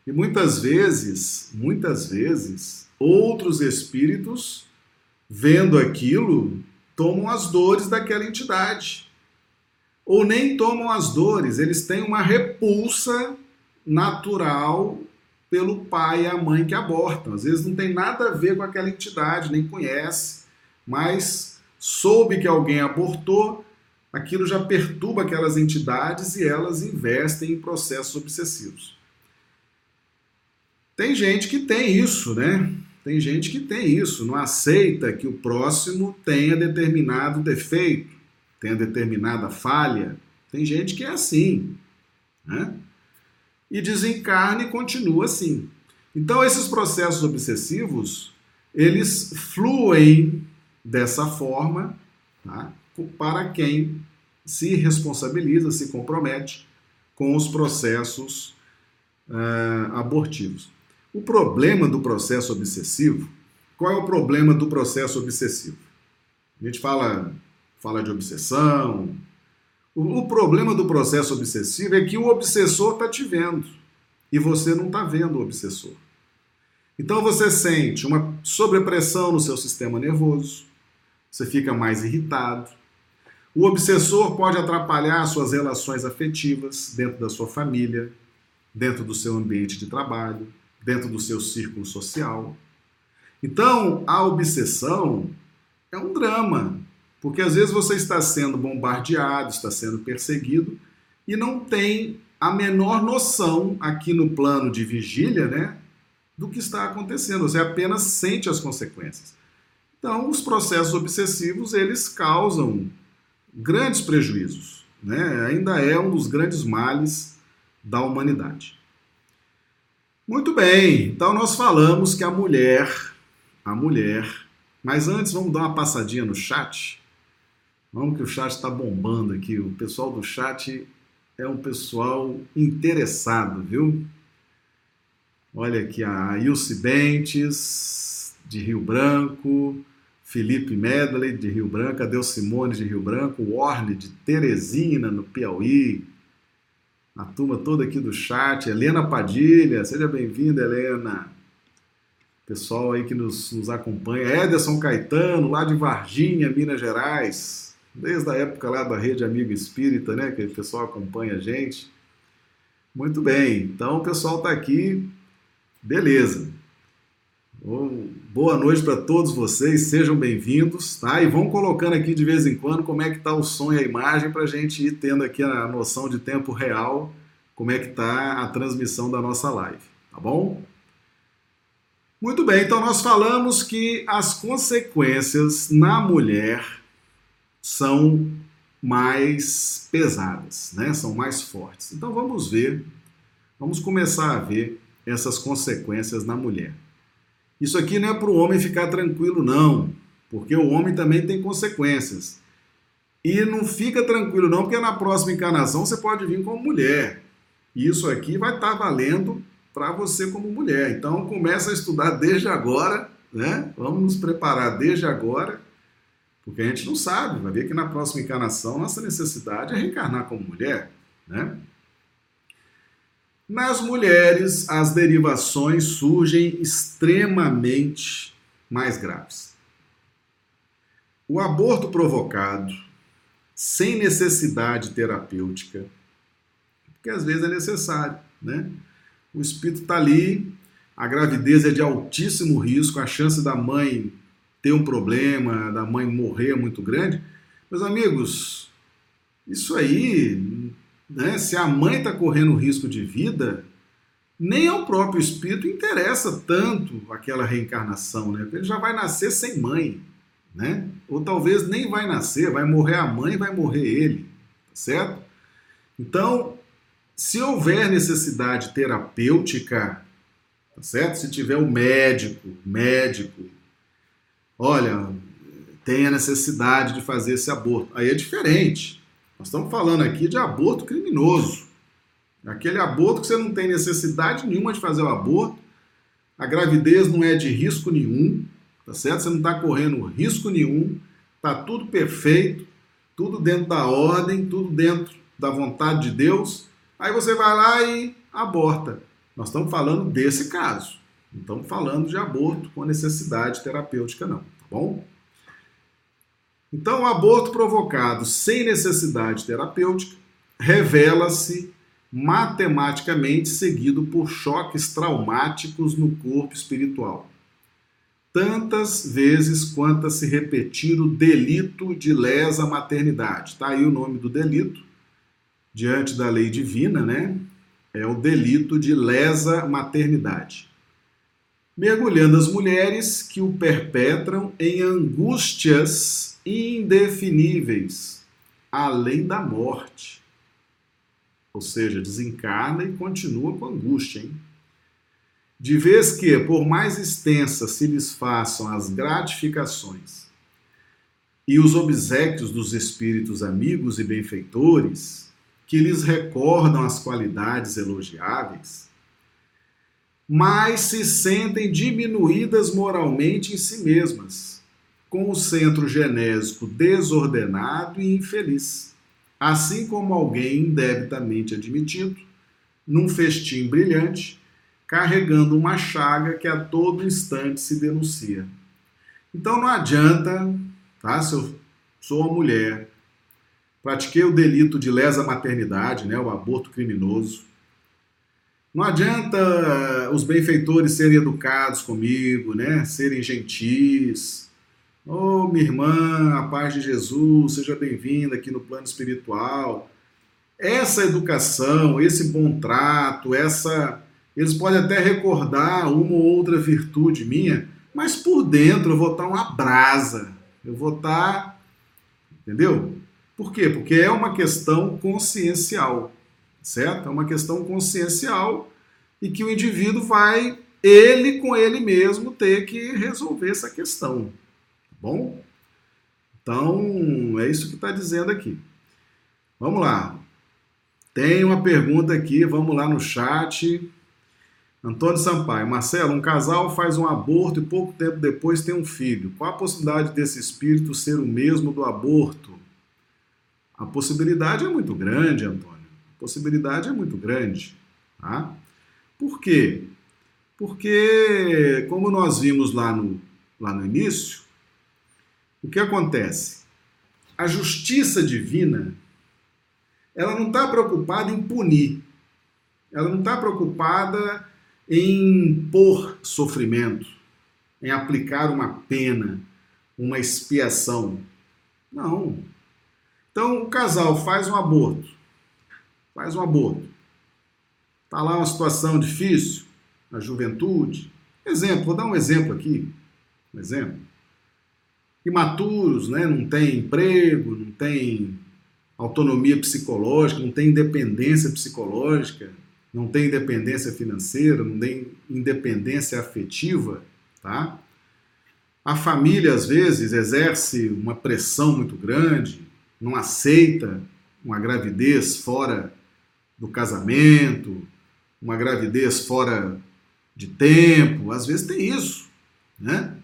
E muitas vezes, muitas vezes, outros espíritos vendo aquilo, tomam as dores daquela entidade. Ou nem tomam as dores, eles têm uma repulsa natural pelo pai e a mãe que abortam. Às vezes não tem nada a ver com aquela entidade, nem conhece, mas soube que alguém abortou, aquilo já perturba aquelas entidades e elas investem em processos obsessivos. Tem gente que tem isso, né? Tem gente que tem isso, não aceita que o próximo tenha determinado defeito, tenha determinada falha. Tem gente que é assim. Né? E desencarna e continua assim. Então, esses processos obsessivos, eles fluem dessa forma tá? para quem se responsabiliza, se compromete com os processos uh, abortivos. O problema do processo obsessivo, qual é o problema do processo obsessivo? A gente fala, fala de obsessão. O, problema do processo obsessivo é que o obsessor está te vendo e você não está vendo o obsessor. Então você sente uma sobrepressão no seu sistema nervoso, você fica mais irritado. O obsessor pode atrapalhar suas relações afetivas dentro da sua família, dentro do seu ambiente de trabalho, dentro do seu círculo social. Então, a obsessão é um drama, porque às vezes você está sendo bombardeado, está sendo perseguido e não tem a menor noção aqui no plano de vigília, né, do que está acontecendo. Você apenas sente as consequências. Então, os processos obsessivos, eles causam grandes prejuízos, né? Ainda é um dos grandes males da humanidade. Muito bem, então nós falamos que a mulher, a mulher, mas antes vamos dar uma passadinha no chat. Vamos que o chat está bombando aqui. O pessoal do chat é um pessoal interessado, viu? Olha aqui a Ilse Bentes, de Rio Branco, Felipe Medley, de Rio Branco, Adel Simone, de Rio Branco, Orne, de Teresina, no Piauí, a turma toda aqui do chat, Helena Padilha, seja bem-vinda, Helena. Pessoal aí que nos, nos acompanha, Ederson Caetano, lá de Varginha, Minas Gerais, desde a época lá da Rede Amigo Espírita, né, que o pessoal acompanha a gente. Muito bem, então o pessoal está aqui, beleza. Boa noite para todos vocês, sejam bem-vindos, tá? E vão colocando aqui de vez em quando como é que está o som e a imagem para a gente ir tendo aqui a noção de tempo real, como é que está a transmissão da nossa live, tá bom? Muito bem, então nós falamos que as consequências na mulher são mais pesadas, né? São mais fortes. Então vamos ver, vamos começar a ver essas consequências na mulher. Isso aqui não é para o homem ficar tranquilo, não, porque o homem também tem consequências. E não fica tranquilo, não, porque na próxima encarnação você pode vir como mulher. E isso aqui vai estar tá valendo para você como mulher. Então começa a estudar desde agora, né? Vamos nos preparar desde agora, porque a gente não sabe, vai ver que na próxima encarnação nossa necessidade é reencarnar como mulher, né? Nas mulheres, as derivações surgem extremamente mais graves. O aborto provocado, sem necessidade terapêutica, porque às vezes é necessário, né? O espírito está ali, a gravidez é de altíssimo risco, a chance da mãe ter um problema, da mãe morrer é muito grande. Meus amigos, isso aí né? Se a mãe está correndo risco de vida, nem ao próprio espírito interessa tanto aquela reencarnação, né? Ele já vai nascer sem mãe, né? Ou talvez nem vai nascer, vai morrer a mãe, vai morrer ele, tá certo? Então, se houver necessidade terapêutica, tá certo? Se tiver o um médico, médico, olha, tem a necessidade de fazer esse aborto, aí é diferente. Nós estamos falando aqui de aborto criminoso. Aquele aborto que você não tem necessidade nenhuma de fazer o aborto, a gravidez não é de risco nenhum, tá certo? Você não está correndo risco nenhum, tá tudo perfeito, tudo dentro da ordem, tudo dentro da vontade de Deus. Aí você vai lá e aborta. Nós estamos falando desse caso. Não estamos falando de aborto com necessidade terapêutica, não, tá bom? Então, o aborto provocado sem necessidade terapêutica revela-se matematicamente seguido por choques traumáticos no corpo espiritual. Tantas vezes quanto a se repetir o delito de lesa maternidade. Está aí o nome do delito, diante da lei divina, né? É o delito de lesa maternidade mergulhando as mulheres que o perpetram em angústias indefiníveis, além da morte. Ou seja, desencarna e continua com angústia. Hein? De vez que, por mais extensas se lhes façam as gratificações e os obsequios dos espíritos amigos e benfeitores, que lhes recordam as qualidades elogiáveis, mais se sentem diminuídas moralmente em si mesmas com o centro genésico desordenado e infeliz, assim como alguém indebitamente admitido, num festim brilhante, carregando uma chaga que a todo instante se denuncia. Então não adianta, tá? Se eu sou uma mulher, pratiquei o delito de lesa maternidade, né, o aborto criminoso. Não adianta os benfeitores serem educados comigo, né, serem gentis, Oh, minha irmã, a paz de Jesus, seja bem-vinda aqui no plano espiritual. Essa educação, esse bom trato, essa. Eles podem até recordar uma ou outra virtude minha, mas por dentro eu vou estar uma brasa. Eu vou estar. Entendeu? Por quê? Porque é uma questão consciencial, certo? É uma questão consciencial e que o indivíduo vai, ele com ele mesmo, ter que resolver essa questão. Bom? Então, é isso que está dizendo aqui. Vamos lá. Tem uma pergunta aqui, vamos lá no chat. Antônio Sampaio, Marcelo, um casal faz um aborto e pouco tempo depois tem um filho. Qual a possibilidade desse espírito ser o mesmo do aborto? A possibilidade é muito grande, Antônio. A possibilidade é muito grande. Tá? Por quê? Porque, como nós vimos lá no, lá no início, o que acontece? A justiça divina, ela não está preocupada em punir, ela não está preocupada em pôr sofrimento, em aplicar uma pena, uma expiação. Não. Então o casal faz um aborto, faz um aborto. Está lá uma situação difícil, na juventude. Exemplo, vou dar um exemplo aqui. Um exemplo imaturos, né? não tem emprego, não tem autonomia psicológica, não tem independência psicológica, não tem independência financeira, não tem independência afetiva, tá? A família às vezes exerce uma pressão muito grande, não aceita uma gravidez fora do casamento, uma gravidez fora de tempo, às vezes tem isso, né?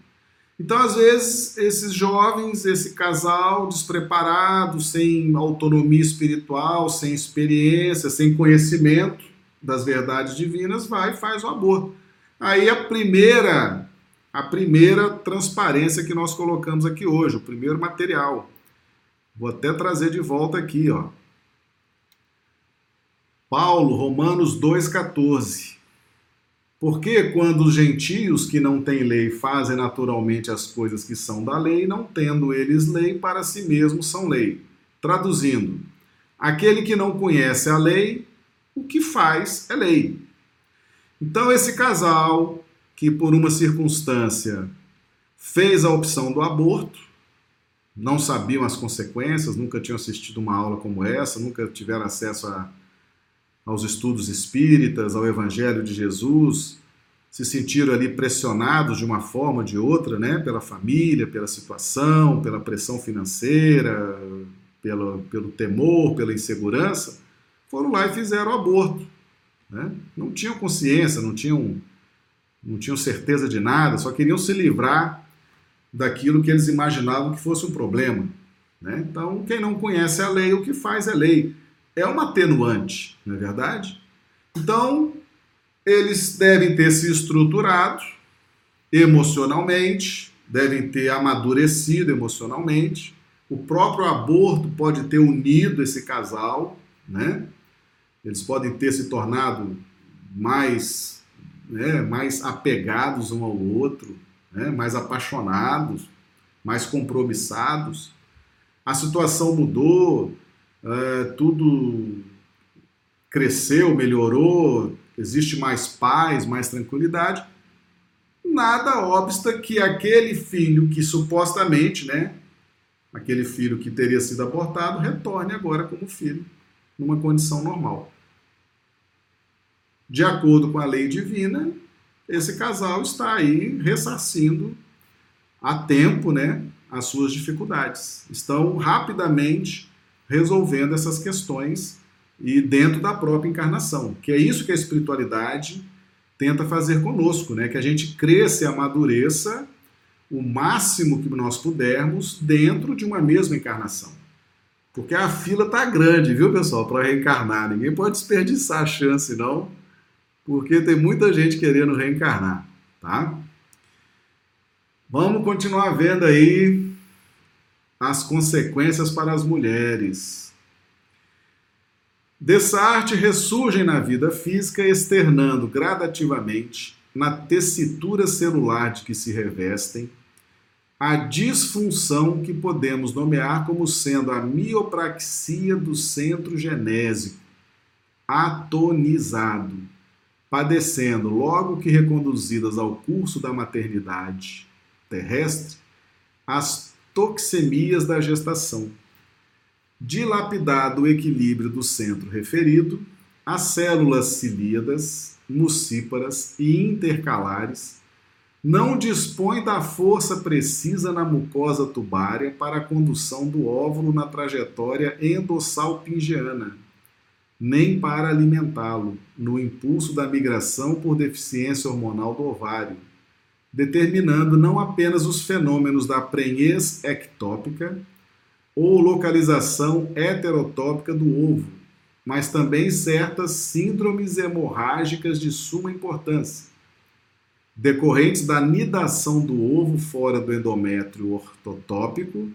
Então, às vezes, esses jovens, esse casal despreparado, sem autonomia espiritual, sem experiência, sem conhecimento das verdades divinas, vai e faz o aborto. Aí a primeira, a primeira transparência que nós colocamos aqui hoje, o primeiro material. Vou até trazer de volta aqui, ó. Paulo, Romanos 2,14. Porque quando os gentios que não têm lei fazem naturalmente as coisas que são da lei, não tendo eles lei, para si mesmos são lei. Traduzindo, aquele que não conhece a lei, o que faz é lei. Então, esse casal que por uma circunstância fez a opção do aborto, não sabiam as consequências, nunca tinham assistido uma aula como essa, nunca tiveram acesso a aos estudos espíritas, ao Evangelho de Jesus, se sentiram ali pressionados de uma forma ou de outra, né, pela família, pela situação, pela pressão financeira, pelo, pelo temor, pela insegurança, foram lá e fizeram o aborto. Né? Não tinham consciência, não tinham, não tinham certeza de nada, só queriam se livrar daquilo que eles imaginavam que fosse um problema. Né? Então, quem não conhece a lei, o que faz é lei é uma atenuante, não é verdade? Então, eles devem ter se estruturado emocionalmente, devem ter amadurecido emocionalmente. O próprio aborto pode ter unido esse casal, né? Eles podem ter se tornado mais, né, mais apegados um ao outro, né, mais apaixonados, mais compromissados. A situação mudou, é, tudo cresceu, melhorou, existe mais paz, mais tranquilidade, nada obsta que aquele filho que supostamente, né, aquele filho que teria sido abortado, retorne agora como filho, numa condição normal. De acordo com a lei divina, esse casal está aí ressarcindo a tempo, né, as suas dificuldades. Estão rapidamente resolvendo essas questões e dentro da própria encarnação, que é isso que a espiritualidade tenta fazer conosco, né? Que a gente cresça e amadureça o máximo que nós pudermos dentro de uma mesma encarnação. Porque a fila tá grande, viu, pessoal, para reencarnar. Ninguém pode desperdiçar a chance, não, porque tem muita gente querendo reencarnar, tá? Vamos continuar vendo aí as consequências para as mulheres. Dessarte ressurgem na vida física, externando gradativamente na tessitura celular de que se revestem a disfunção que podemos nomear como sendo a miopraxia do centro genésico, atonizado, padecendo, logo que reconduzidas ao curso da maternidade terrestre, as toxemias da gestação. Dilapidado o equilíbrio do centro referido, as células cilíadas, mucíparas e intercalares não dispõe da força precisa na mucosa tubária para a condução do óvulo na trajetória endossalpingiana, nem para alimentá-lo no impulso da migração por deficiência hormonal do ovário, determinando não apenas os fenômenos da prenhez ectópica ou localização heterotópica do ovo, mas também certas síndromes hemorrágicas de suma importância decorrentes da nidação do ovo fora do endométrio ortotópico,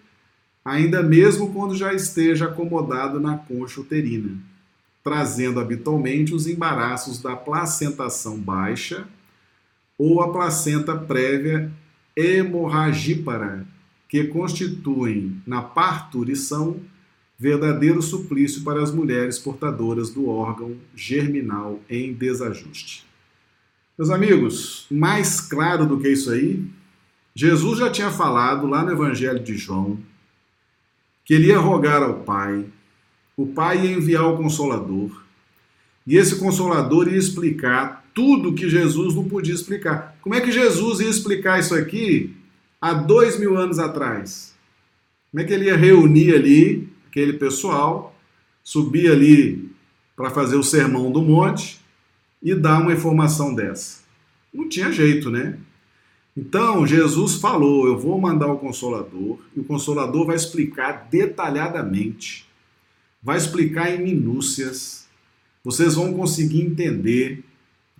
ainda mesmo quando já esteja acomodado na concha uterina, trazendo habitualmente os embaraços da placentação baixa ou a placenta prévia hemorragípara, que constituem, na parturição, verdadeiro suplício para as mulheres portadoras do órgão germinal em desajuste. Meus amigos, mais claro do que isso aí, Jesus já tinha falado lá no Evangelho de João que ele ia rogar ao Pai, o Pai ia enviar o Consolador, e esse Consolador ia explicar tudo que Jesus não podia explicar. Como é que Jesus ia explicar isso aqui há dois mil anos atrás? Como é que ele ia reunir ali aquele pessoal, subir ali para fazer o sermão do monte e dar uma informação dessa? Não tinha jeito, né? Então, Jesus falou: Eu vou mandar o Consolador, e o Consolador vai explicar detalhadamente, vai explicar em minúcias, vocês vão conseguir entender,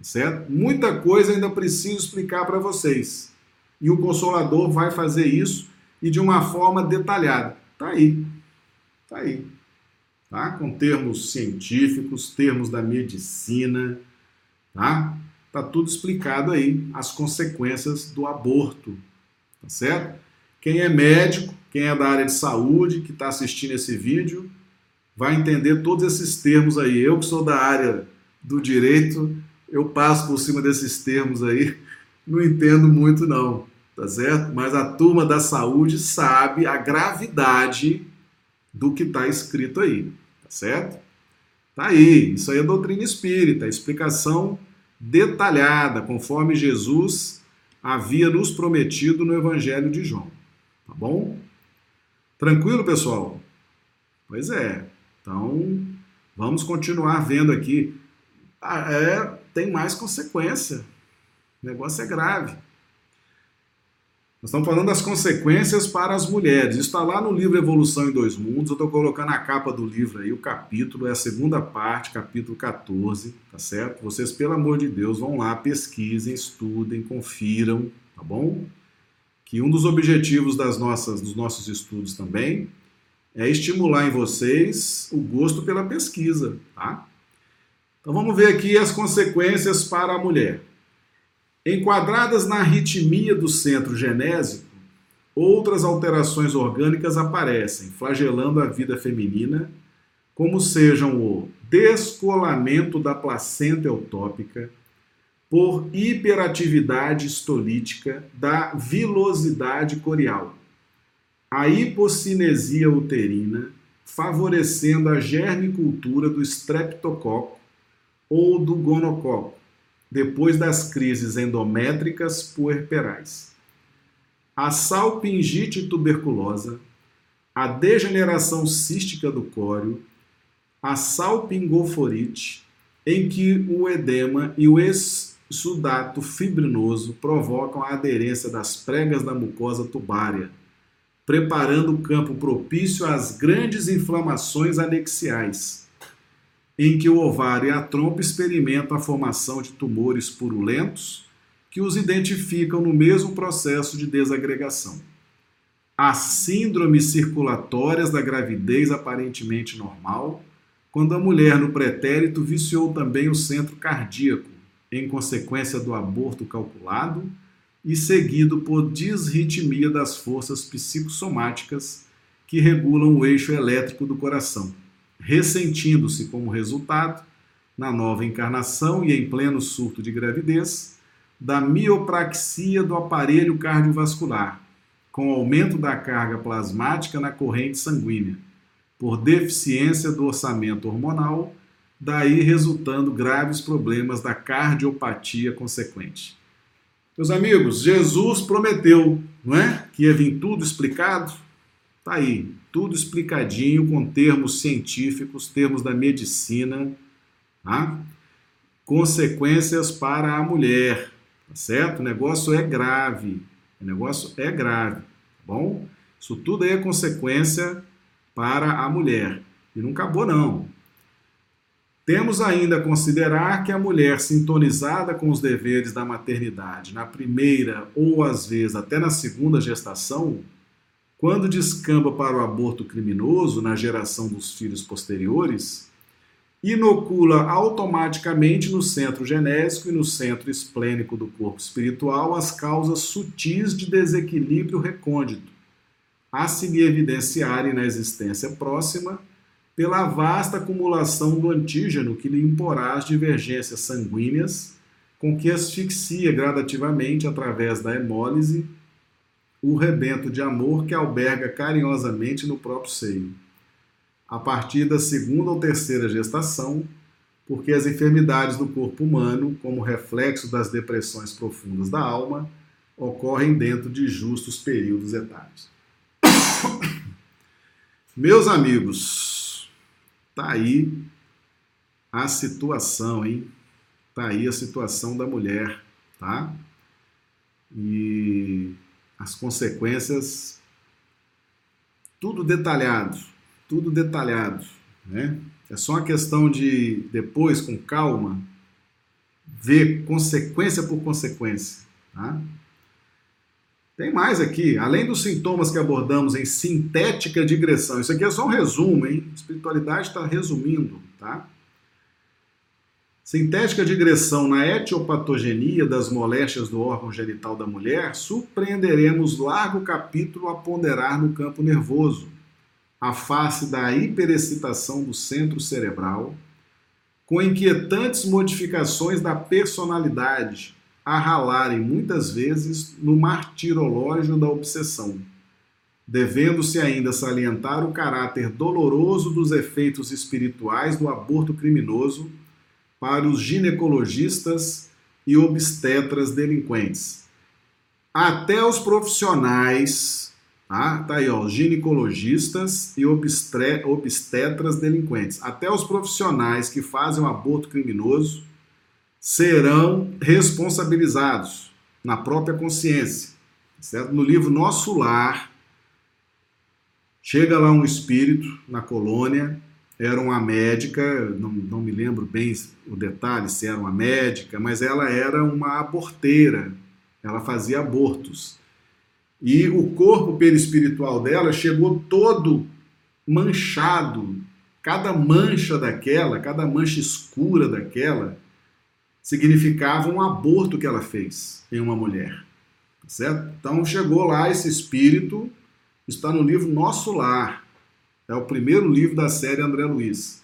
certo? Muita coisa ainda preciso explicar para vocês. E o Consolador vai fazer isso e de uma forma detalhada. Tá aí. Tá aí. Tá? Com termos científicos, termos da medicina, Tá? Tá tudo explicado aí as consequências do aborto, tá certo? Quem é médico, quem é da área de saúde, que está assistindo esse vídeo, vai entender todos esses termos aí. Eu que sou da área do direito, eu passo por cima desses termos aí, não entendo muito não, tá certo? Mas a turma da saúde sabe a gravidade do que está escrito aí, tá certo? Tá aí, isso aí é doutrina espírita, explicação detalhada, conforme Jesus havia nos prometido no Evangelho de João. Tá bom? Tranquilo, pessoal? Pois é. Então, vamos continuar vendo aqui. Ah, é, tem mais consequência. O negócio é grave. Nós estamos falando das consequências para as mulheres. Isso está lá no livro Evolução em Dois Mundos. Eu estou colocando a capa do livro aí, o capítulo, é a segunda parte, capítulo 14, tá certo? Vocês, pelo amor de Deus, vão lá, pesquisem, estudem, confiram, tá bom? Que um dos objetivos das nossas, dos nossos estudos também é estimular em vocês o gosto pela pesquisa, tá? Então vamos ver aqui as consequências para a mulher. Enquadradas na arritmia do centro genésico, outras alterações orgânicas aparecem, flagelando a vida feminina, como sejam o descolamento da placenta eutópica por hiperatividade estolítica da vilosidade corial, a hipocinesia uterina, favorecendo a germicultura do streptococo ou do gonococo, depois das crises endométricas puerperais. A salpingite tuberculosa, a degeneração cística do córeo, a salpingoforite, em que o edema e o exudato fibrinoso provocam a aderência das pregas da mucosa tubária, preparando o campo propício às grandes inflamações anexiais, em que o ovário e a trompa experimentam a formação de tumores purulentos que os identificam no mesmo processo de desagregação. As síndromes circulatórias da gravidez aparentemente normal, quando a mulher no pretérito viciou também o centro cardíaco, em consequência do aborto calculado e seguido por disritmia das forças psicossomáticas que regulam o eixo elétrico do coração, ressentindo-se como resultado, na nova encarnação e em pleno surto de gravidez, da miopraxia do aparelho cardiovascular, com aumento da carga plasmática na corrente sanguínea, por deficiência do orçamento hormonal, daí resultando graves problemas da cardiopatia consequente. Meus amigos, Jesus prometeu, não é? Que ia vir tudo explicado. Tá aí, tudo explicadinho com termos científicos, termos da medicina, tá? Consequências para a mulher, tá certo? O negócio é grave, o negócio é grave, tá bom? Isso tudo aí é consequência para a mulher. E não acabou não. Temos ainda a considerar que a mulher sintonizada com os deveres da maternidade na primeira ou às vezes até na segunda gestação, quando descamba para o aborto criminoso na geração dos filhos posteriores, inocula automaticamente no centro genésico e no centro esplênico do corpo espiritual as causas sutis de desequilíbrio recôndito, a se lhe evidenciarem na existência próxima pela vasta acumulação do antígeno que lhe imporá as divergências sanguíneas, com que asfixia gradativamente, através da hemólise, o rebento de amor que alberga carinhosamente no próprio seio. A partir da segunda ou terceira gestação, porque as enfermidades do corpo humano, como reflexo das depressões profundas da alma, ocorrem dentro de justos períodos etários. Meus amigos, Tá aí a situação, hein? Tá aí a situação da mulher, tá? E as consequências, tudo detalhado, tudo detalhado, né? É só uma questão de depois, com calma, ver consequência por consequência, tá? Tem mais aqui, além dos sintomas que abordamos em sintética digressão. Isso aqui é só um resumo, hein? A espiritualidade está resumindo, tá? Sintética digressão na etiopatogenia das moléstias do órgão genital da mulher, surpreenderemos largo capítulo a ponderar no campo nervoso, a face da hiperexcitação do centro cerebral, com inquietantes modificações da personalidade, a ralarem muitas vezes no martirológio da obsessão, devendo-se ainda salientar o caráter doloroso dos efeitos espirituais do aborto criminoso para os ginecologistas e obstetras delinquentes. Até os profissionais, tá? Tá aí, ó, ginecologistas e obstetras delinquentes. Até os profissionais que fazem o aborto criminoso serão responsabilizados na própria consciência. Certo? No livro Nosso Lar, chega lá um espírito na colônia, era uma médica, não, não me lembro bem o detalhe se era uma médica, mas ela era uma aborteira, ela fazia abortos. E o corpo perispiritual dela chegou todo manchado. Cada mancha daquela, cada mancha escura daquela, significava um aborto que ela fez em uma mulher. Tá certo? Então chegou lá esse espírito, está no livro Nosso Lar. É o primeiro livro da série André Luiz.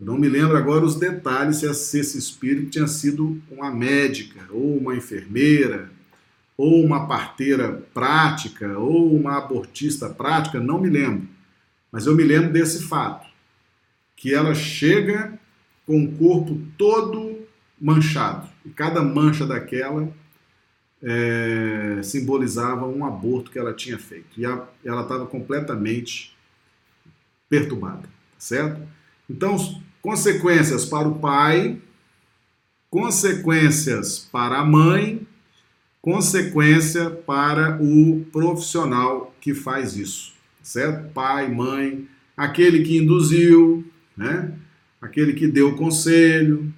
Eu não me lembro agora os detalhes se esse espírito tinha sido uma médica, ou uma enfermeira, ou uma parteira prática, ou uma abortista prática, não me lembro. Mas eu me lembro desse fato, que ela chega com o corpo todo manchado. E cada mancha daquela é, simbolizava um aborto que ela tinha feito. E a, ela estava completamente perturbada, certo? Então, consequências para o pai, consequências para a mãe consequência para o profissional que faz isso, certo? Pai, mãe, aquele que induziu, né? Aquele que deu o conselho,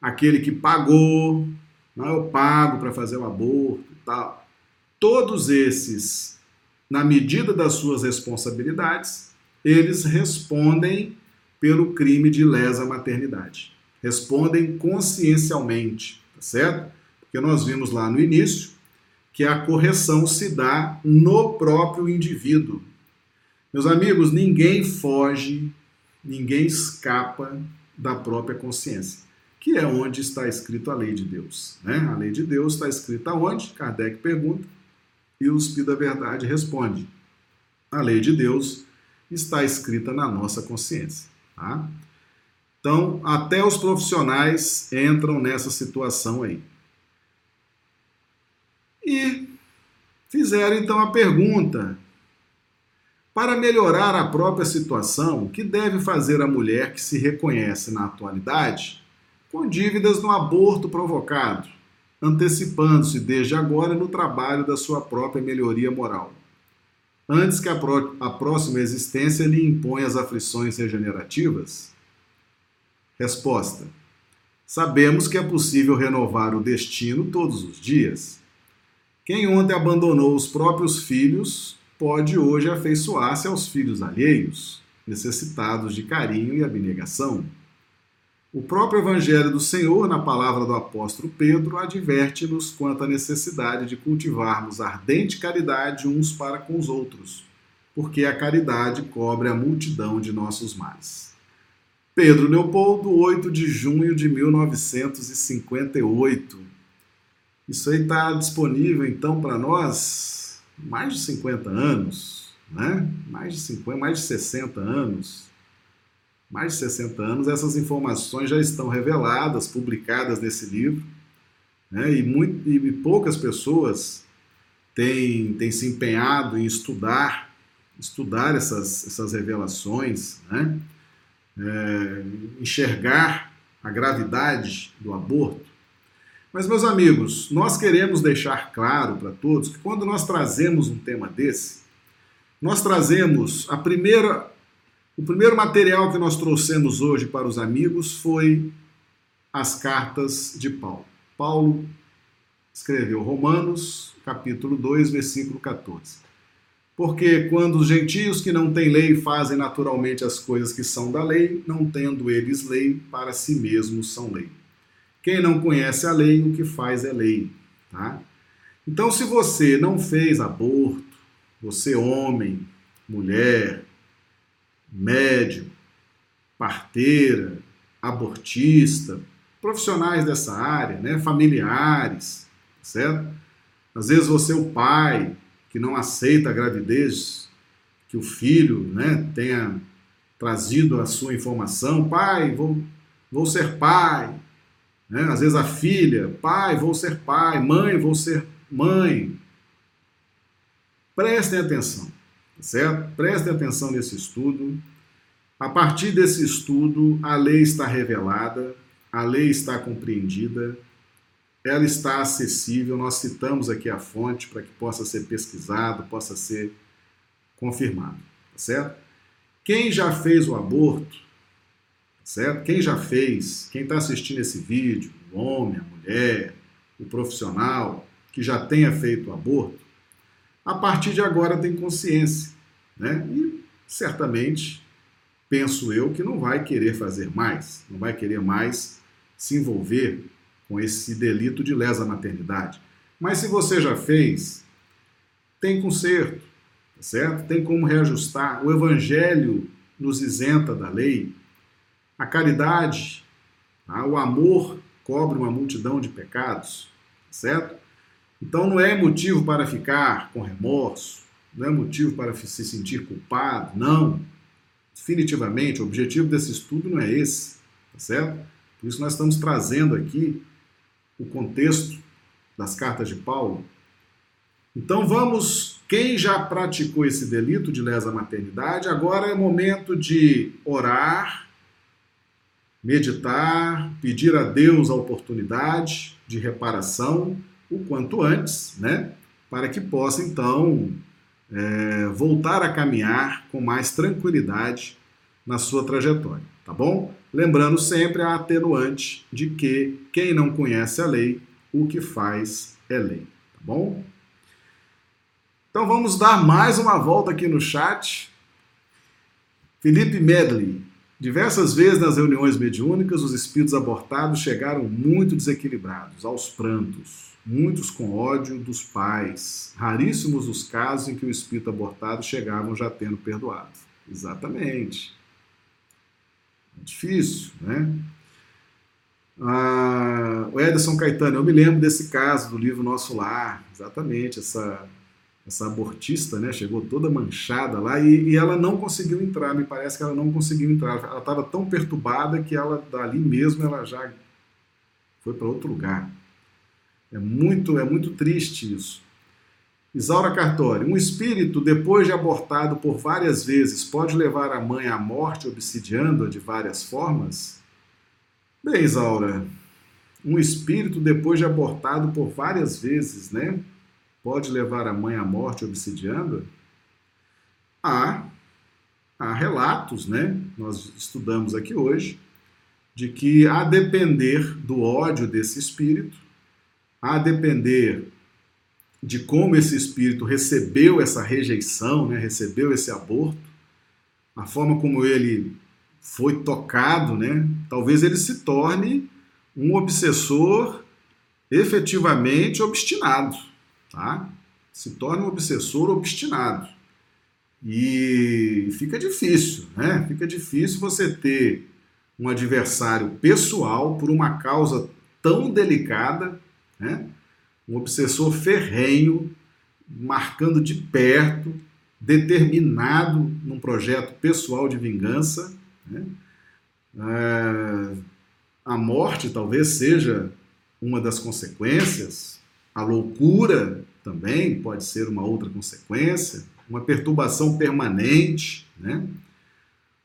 aquele que pagou, não eu pago para fazer o aborto e tal. Todos esses, na medida das suas responsabilidades, eles respondem pelo crime de lesa maternidade. Respondem consciencialmente, tá certo? Porque nós vimos lá no início que a correção se dá no próprio indivíduo. Meus amigos, ninguém foge, ninguém escapa da própria consciência, que é onde está escrito a lei de Deus. Né? A lei de Deus está escrita onde? Kardec pergunta e o Espírito da Verdade responde. A lei de Deus está escrita na nossa consciência. Tá? Então, até os profissionais entram nessa situação aí. E fizeram então a pergunta: para melhorar a própria situação, o que deve fazer a mulher que se reconhece na atualidade com dívidas no aborto provocado, antecipando-se desde agora no trabalho da sua própria melhoria moral? Antes que a, pró a próxima existência lhe imponha as aflições regenerativas? Resposta: Sabemos que é possível renovar o destino todos os dias. Quem ontem abandonou os próprios filhos pode hoje afeiçoar-se aos filhos alheios, necessitados de carinho e abnegação. O próprio Evangelho do Senhor, na palavra do apóstolo Pedro, adverte-nos quanto à necessidade de cultivarmos ardente caridade uns para com os outros, porque a caridade cobre a multidão de nossos males. Pedro Leopoldo, 8 de junho de 1958. Isso aí está disponível então para nós mais de 50 anos, né? Mais de 50, mais de 60 anos mais de 60 anos, essas informações já estão reveladas, publicadas nesse livro, né? e, muito, e poucas pessoas têm, têm se empenhado em estudar, estudar essas, essas revelações, né? É, enxergar a gravidade do aborto. Mas, meus amigos, nós queremos deixar claro para todos que quando nós trazemos um tema desse, nós trazemos a primeira o primeiro material que nós trouxemos hoje para os amigos foi as cartas de Paulo. Paulo escreveu Romanos, capítulo 2, versículo 14. Porque quando os gentios que não têm lei fazem naturalmente as coisas que são da lei, não tendo eles lei, para si mesmos são lei. Quem não conhece a lei, o que faz é lei. Tá? Então, se você não fez aborto, você homem, mulher, médico, parteira, abortista, profissionais dessa área, né, familiares, certo? Às vezes você é o pai que não aceita a gravidez, que o filho né, tenha trazido a sua informação, pai, vou, vou ser pai. Né? Às vezes a filha, pai, vou ser pai, mãe, vou ser mãe. Prestem atenção certo? Prestem atenção nesse estudo. A partir desse estudo, a lei está revelada, a lei está compreendida, ela está acessível. Nós citamos aqui a fonte para que possa ser pesquisado, possa ser confirmado, tá certo? Quem já fez o aborto, tá certo? Quem já fez, quem está assistindo esse vídeo, o homem, a mulher, o profissional que já tenha feito o aborto, a partir de agora tem consciência. Né? E certamente, penso eu, que não vai querer fazer mais, não vai querer mais se envolver com esse delito de lesa maternidade. Mas se você já fez, tem conserto, tá certo? Tem como reajustar. O Evangelho nos isenta da lei. A caridade, tá? o amor cobre uma multidão de pecados, tá certo? Então não é motivo para ficar com remorso, não é motivo para se sentir culpado, não. Definitivamente, o objetivo desse estudo não é esse, tá certo? Por isso nós estamos trazendo aqui o contexto das cartas de Paulo. Então vamos, quem já praticou esse delito de lesa maternidade, agora é momento de orar, meditar, pedir a Deus a oportunidade de reparação o quanto antes, né? Para que possa então é, voltar a caminhar com mais tranquilidade na sua trajetória, tá bom? Lembrando sempre a atenuante de que quem não conhece a lei, o que faz é lei, tá bom? Então vamos dar mais uma volta aqui no chat. Felipe Medley. Diversas vezes nas reuniões mediúnicas, os espíritos abortados chegaram muito desequilibrados, aos prantos, muitos com ódio dos pais. Raríssimos os casos em que o espírito abortado chegavam já tendo perdoado. Exatamente. É difícil, né? Ah, o Ederson Caetano, eu me lembro desse caso do livro Nosso Lar, exatamente, essa essa abortista, né, chegou toda manchada lá e, e, ela não conseguiu entrar, me parece que ela não conseguiu entrar. Ela estava tão perturbada que ela dali mesmo ela já foi para outro lugar. É muito, é muito triste isso. Isaura Cartori, um espírito depois de abortado por várias vezes pode levar a mãe à morte obsidiando-a de várias formas? Bem, Isaura, um espírito depois de abortado por várias vezes, né? pode levar a mãe à morte obsidiando? Há, há relatos, né? Nós estudamos aqui hoje, de que a depender do ódio desse espírito, a depender de como esse espírito recebeu essa rejeição, né? recebeu esse aborto, a forma como ele foi tocado, né? talvez ele se torne um obsessor efetivamente obstinado tá? Se torna um obsessor obstinado. E fica difícil, né? Fica difícil você ter um adversário pessoal por uma causa tão delicada, né? Um obsessor ferrenho, marcando de perto, determinado num projeto pessoal de vingança. Né? É, a morte talvez seja uma das consequências, a loucura também pode ser uma outra consequência, uma perturbação permanente, né?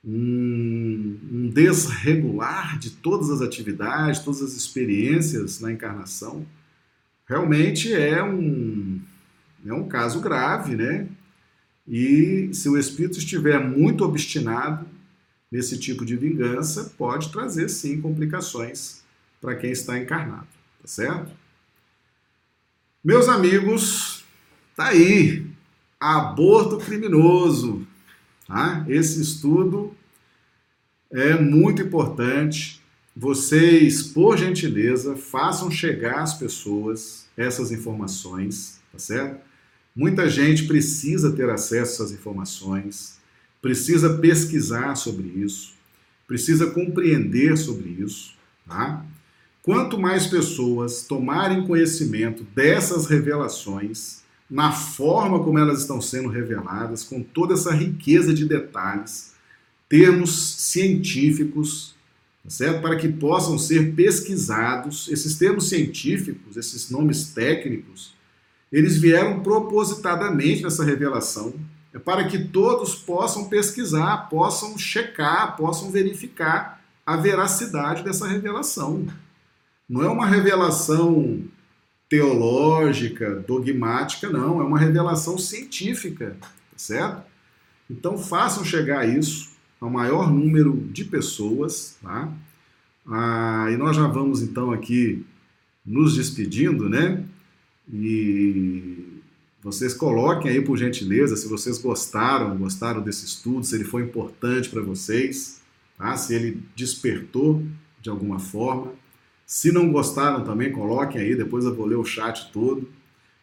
um, um desregular de todas as atividades, todas as experiências na encarnação. Realmente é um, é um caso grave, né? E se o espírito estiver muito obstinado nesse tipo de vingança, pode trazer sim complicações para quem está encarnado, tá certo? Meus amigos, tá aí. Aborto criminoso. Tá? Esse estudo é muito importante. Vocês, por gentileza, façam chegar às pessoas essas informações, tá certo? Muita gente precisa ter acesso a essas informações, precisa pesquisar sobre isso, precisa compreender sobre isso, tá? Quanto mais pessoas tomarem conhecimento dessas revelações, na forma como elas estão sendo reveladas, com toda essa riqueza de detalhes, termos científicos, certo? para que possam ser pesquisados. Esses termos científicos, esses nomes técnicos, eles vieram propositadamente nessa revelação, é para que todos possam pesquisar, possam checar, possam verificar a veracidade dessa revelação. Não é uma revelação teológica, dogmática, não. É uma revelação científica, tá certo? Então façam chegar isso ao maior número de pessoas, tá? Ah, e nós já vamos então aqui nos despedindo, né? E vocês coloquem aí por gentileza se vocês gostaram, gostaram desse estudo, se ele foi importante para vocês, tá? Se ele despertou de alguma forma. Se não gostaram também, coloquem aí, depois eu vou ler o chat todo.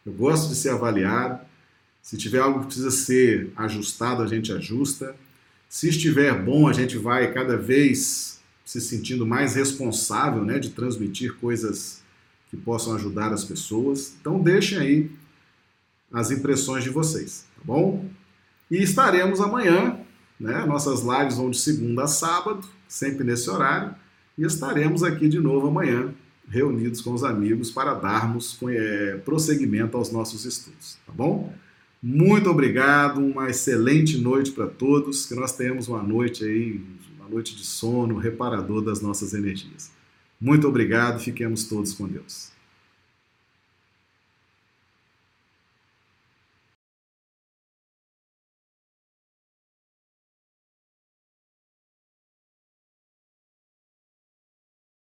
Eu gosto de ser avaliado. Se tiver algo que precisa ser ajustado, a gente ajusta. Se estiver bom, a gente vai cada vez se sentindo mais responsável né, de transmitir coisas que possam ajudar as pessoas. Então deixem aí as impressões de vocês, tá bom? E estaremos amanhã, né? Nossas lives vão de segunda a sábado, sempre nesse horário. E estaremos aqui de novo amanhã, reunidos com os amigos, para darmos é, prosseguimento aos nossos estudos, tá bom? Muito obrigado, uma excelente noite para todos, que nós tenhamos uma noite aí, uma noite de sono reparador das nossas energias. Muito obrigado, fiquemos todos com Deus.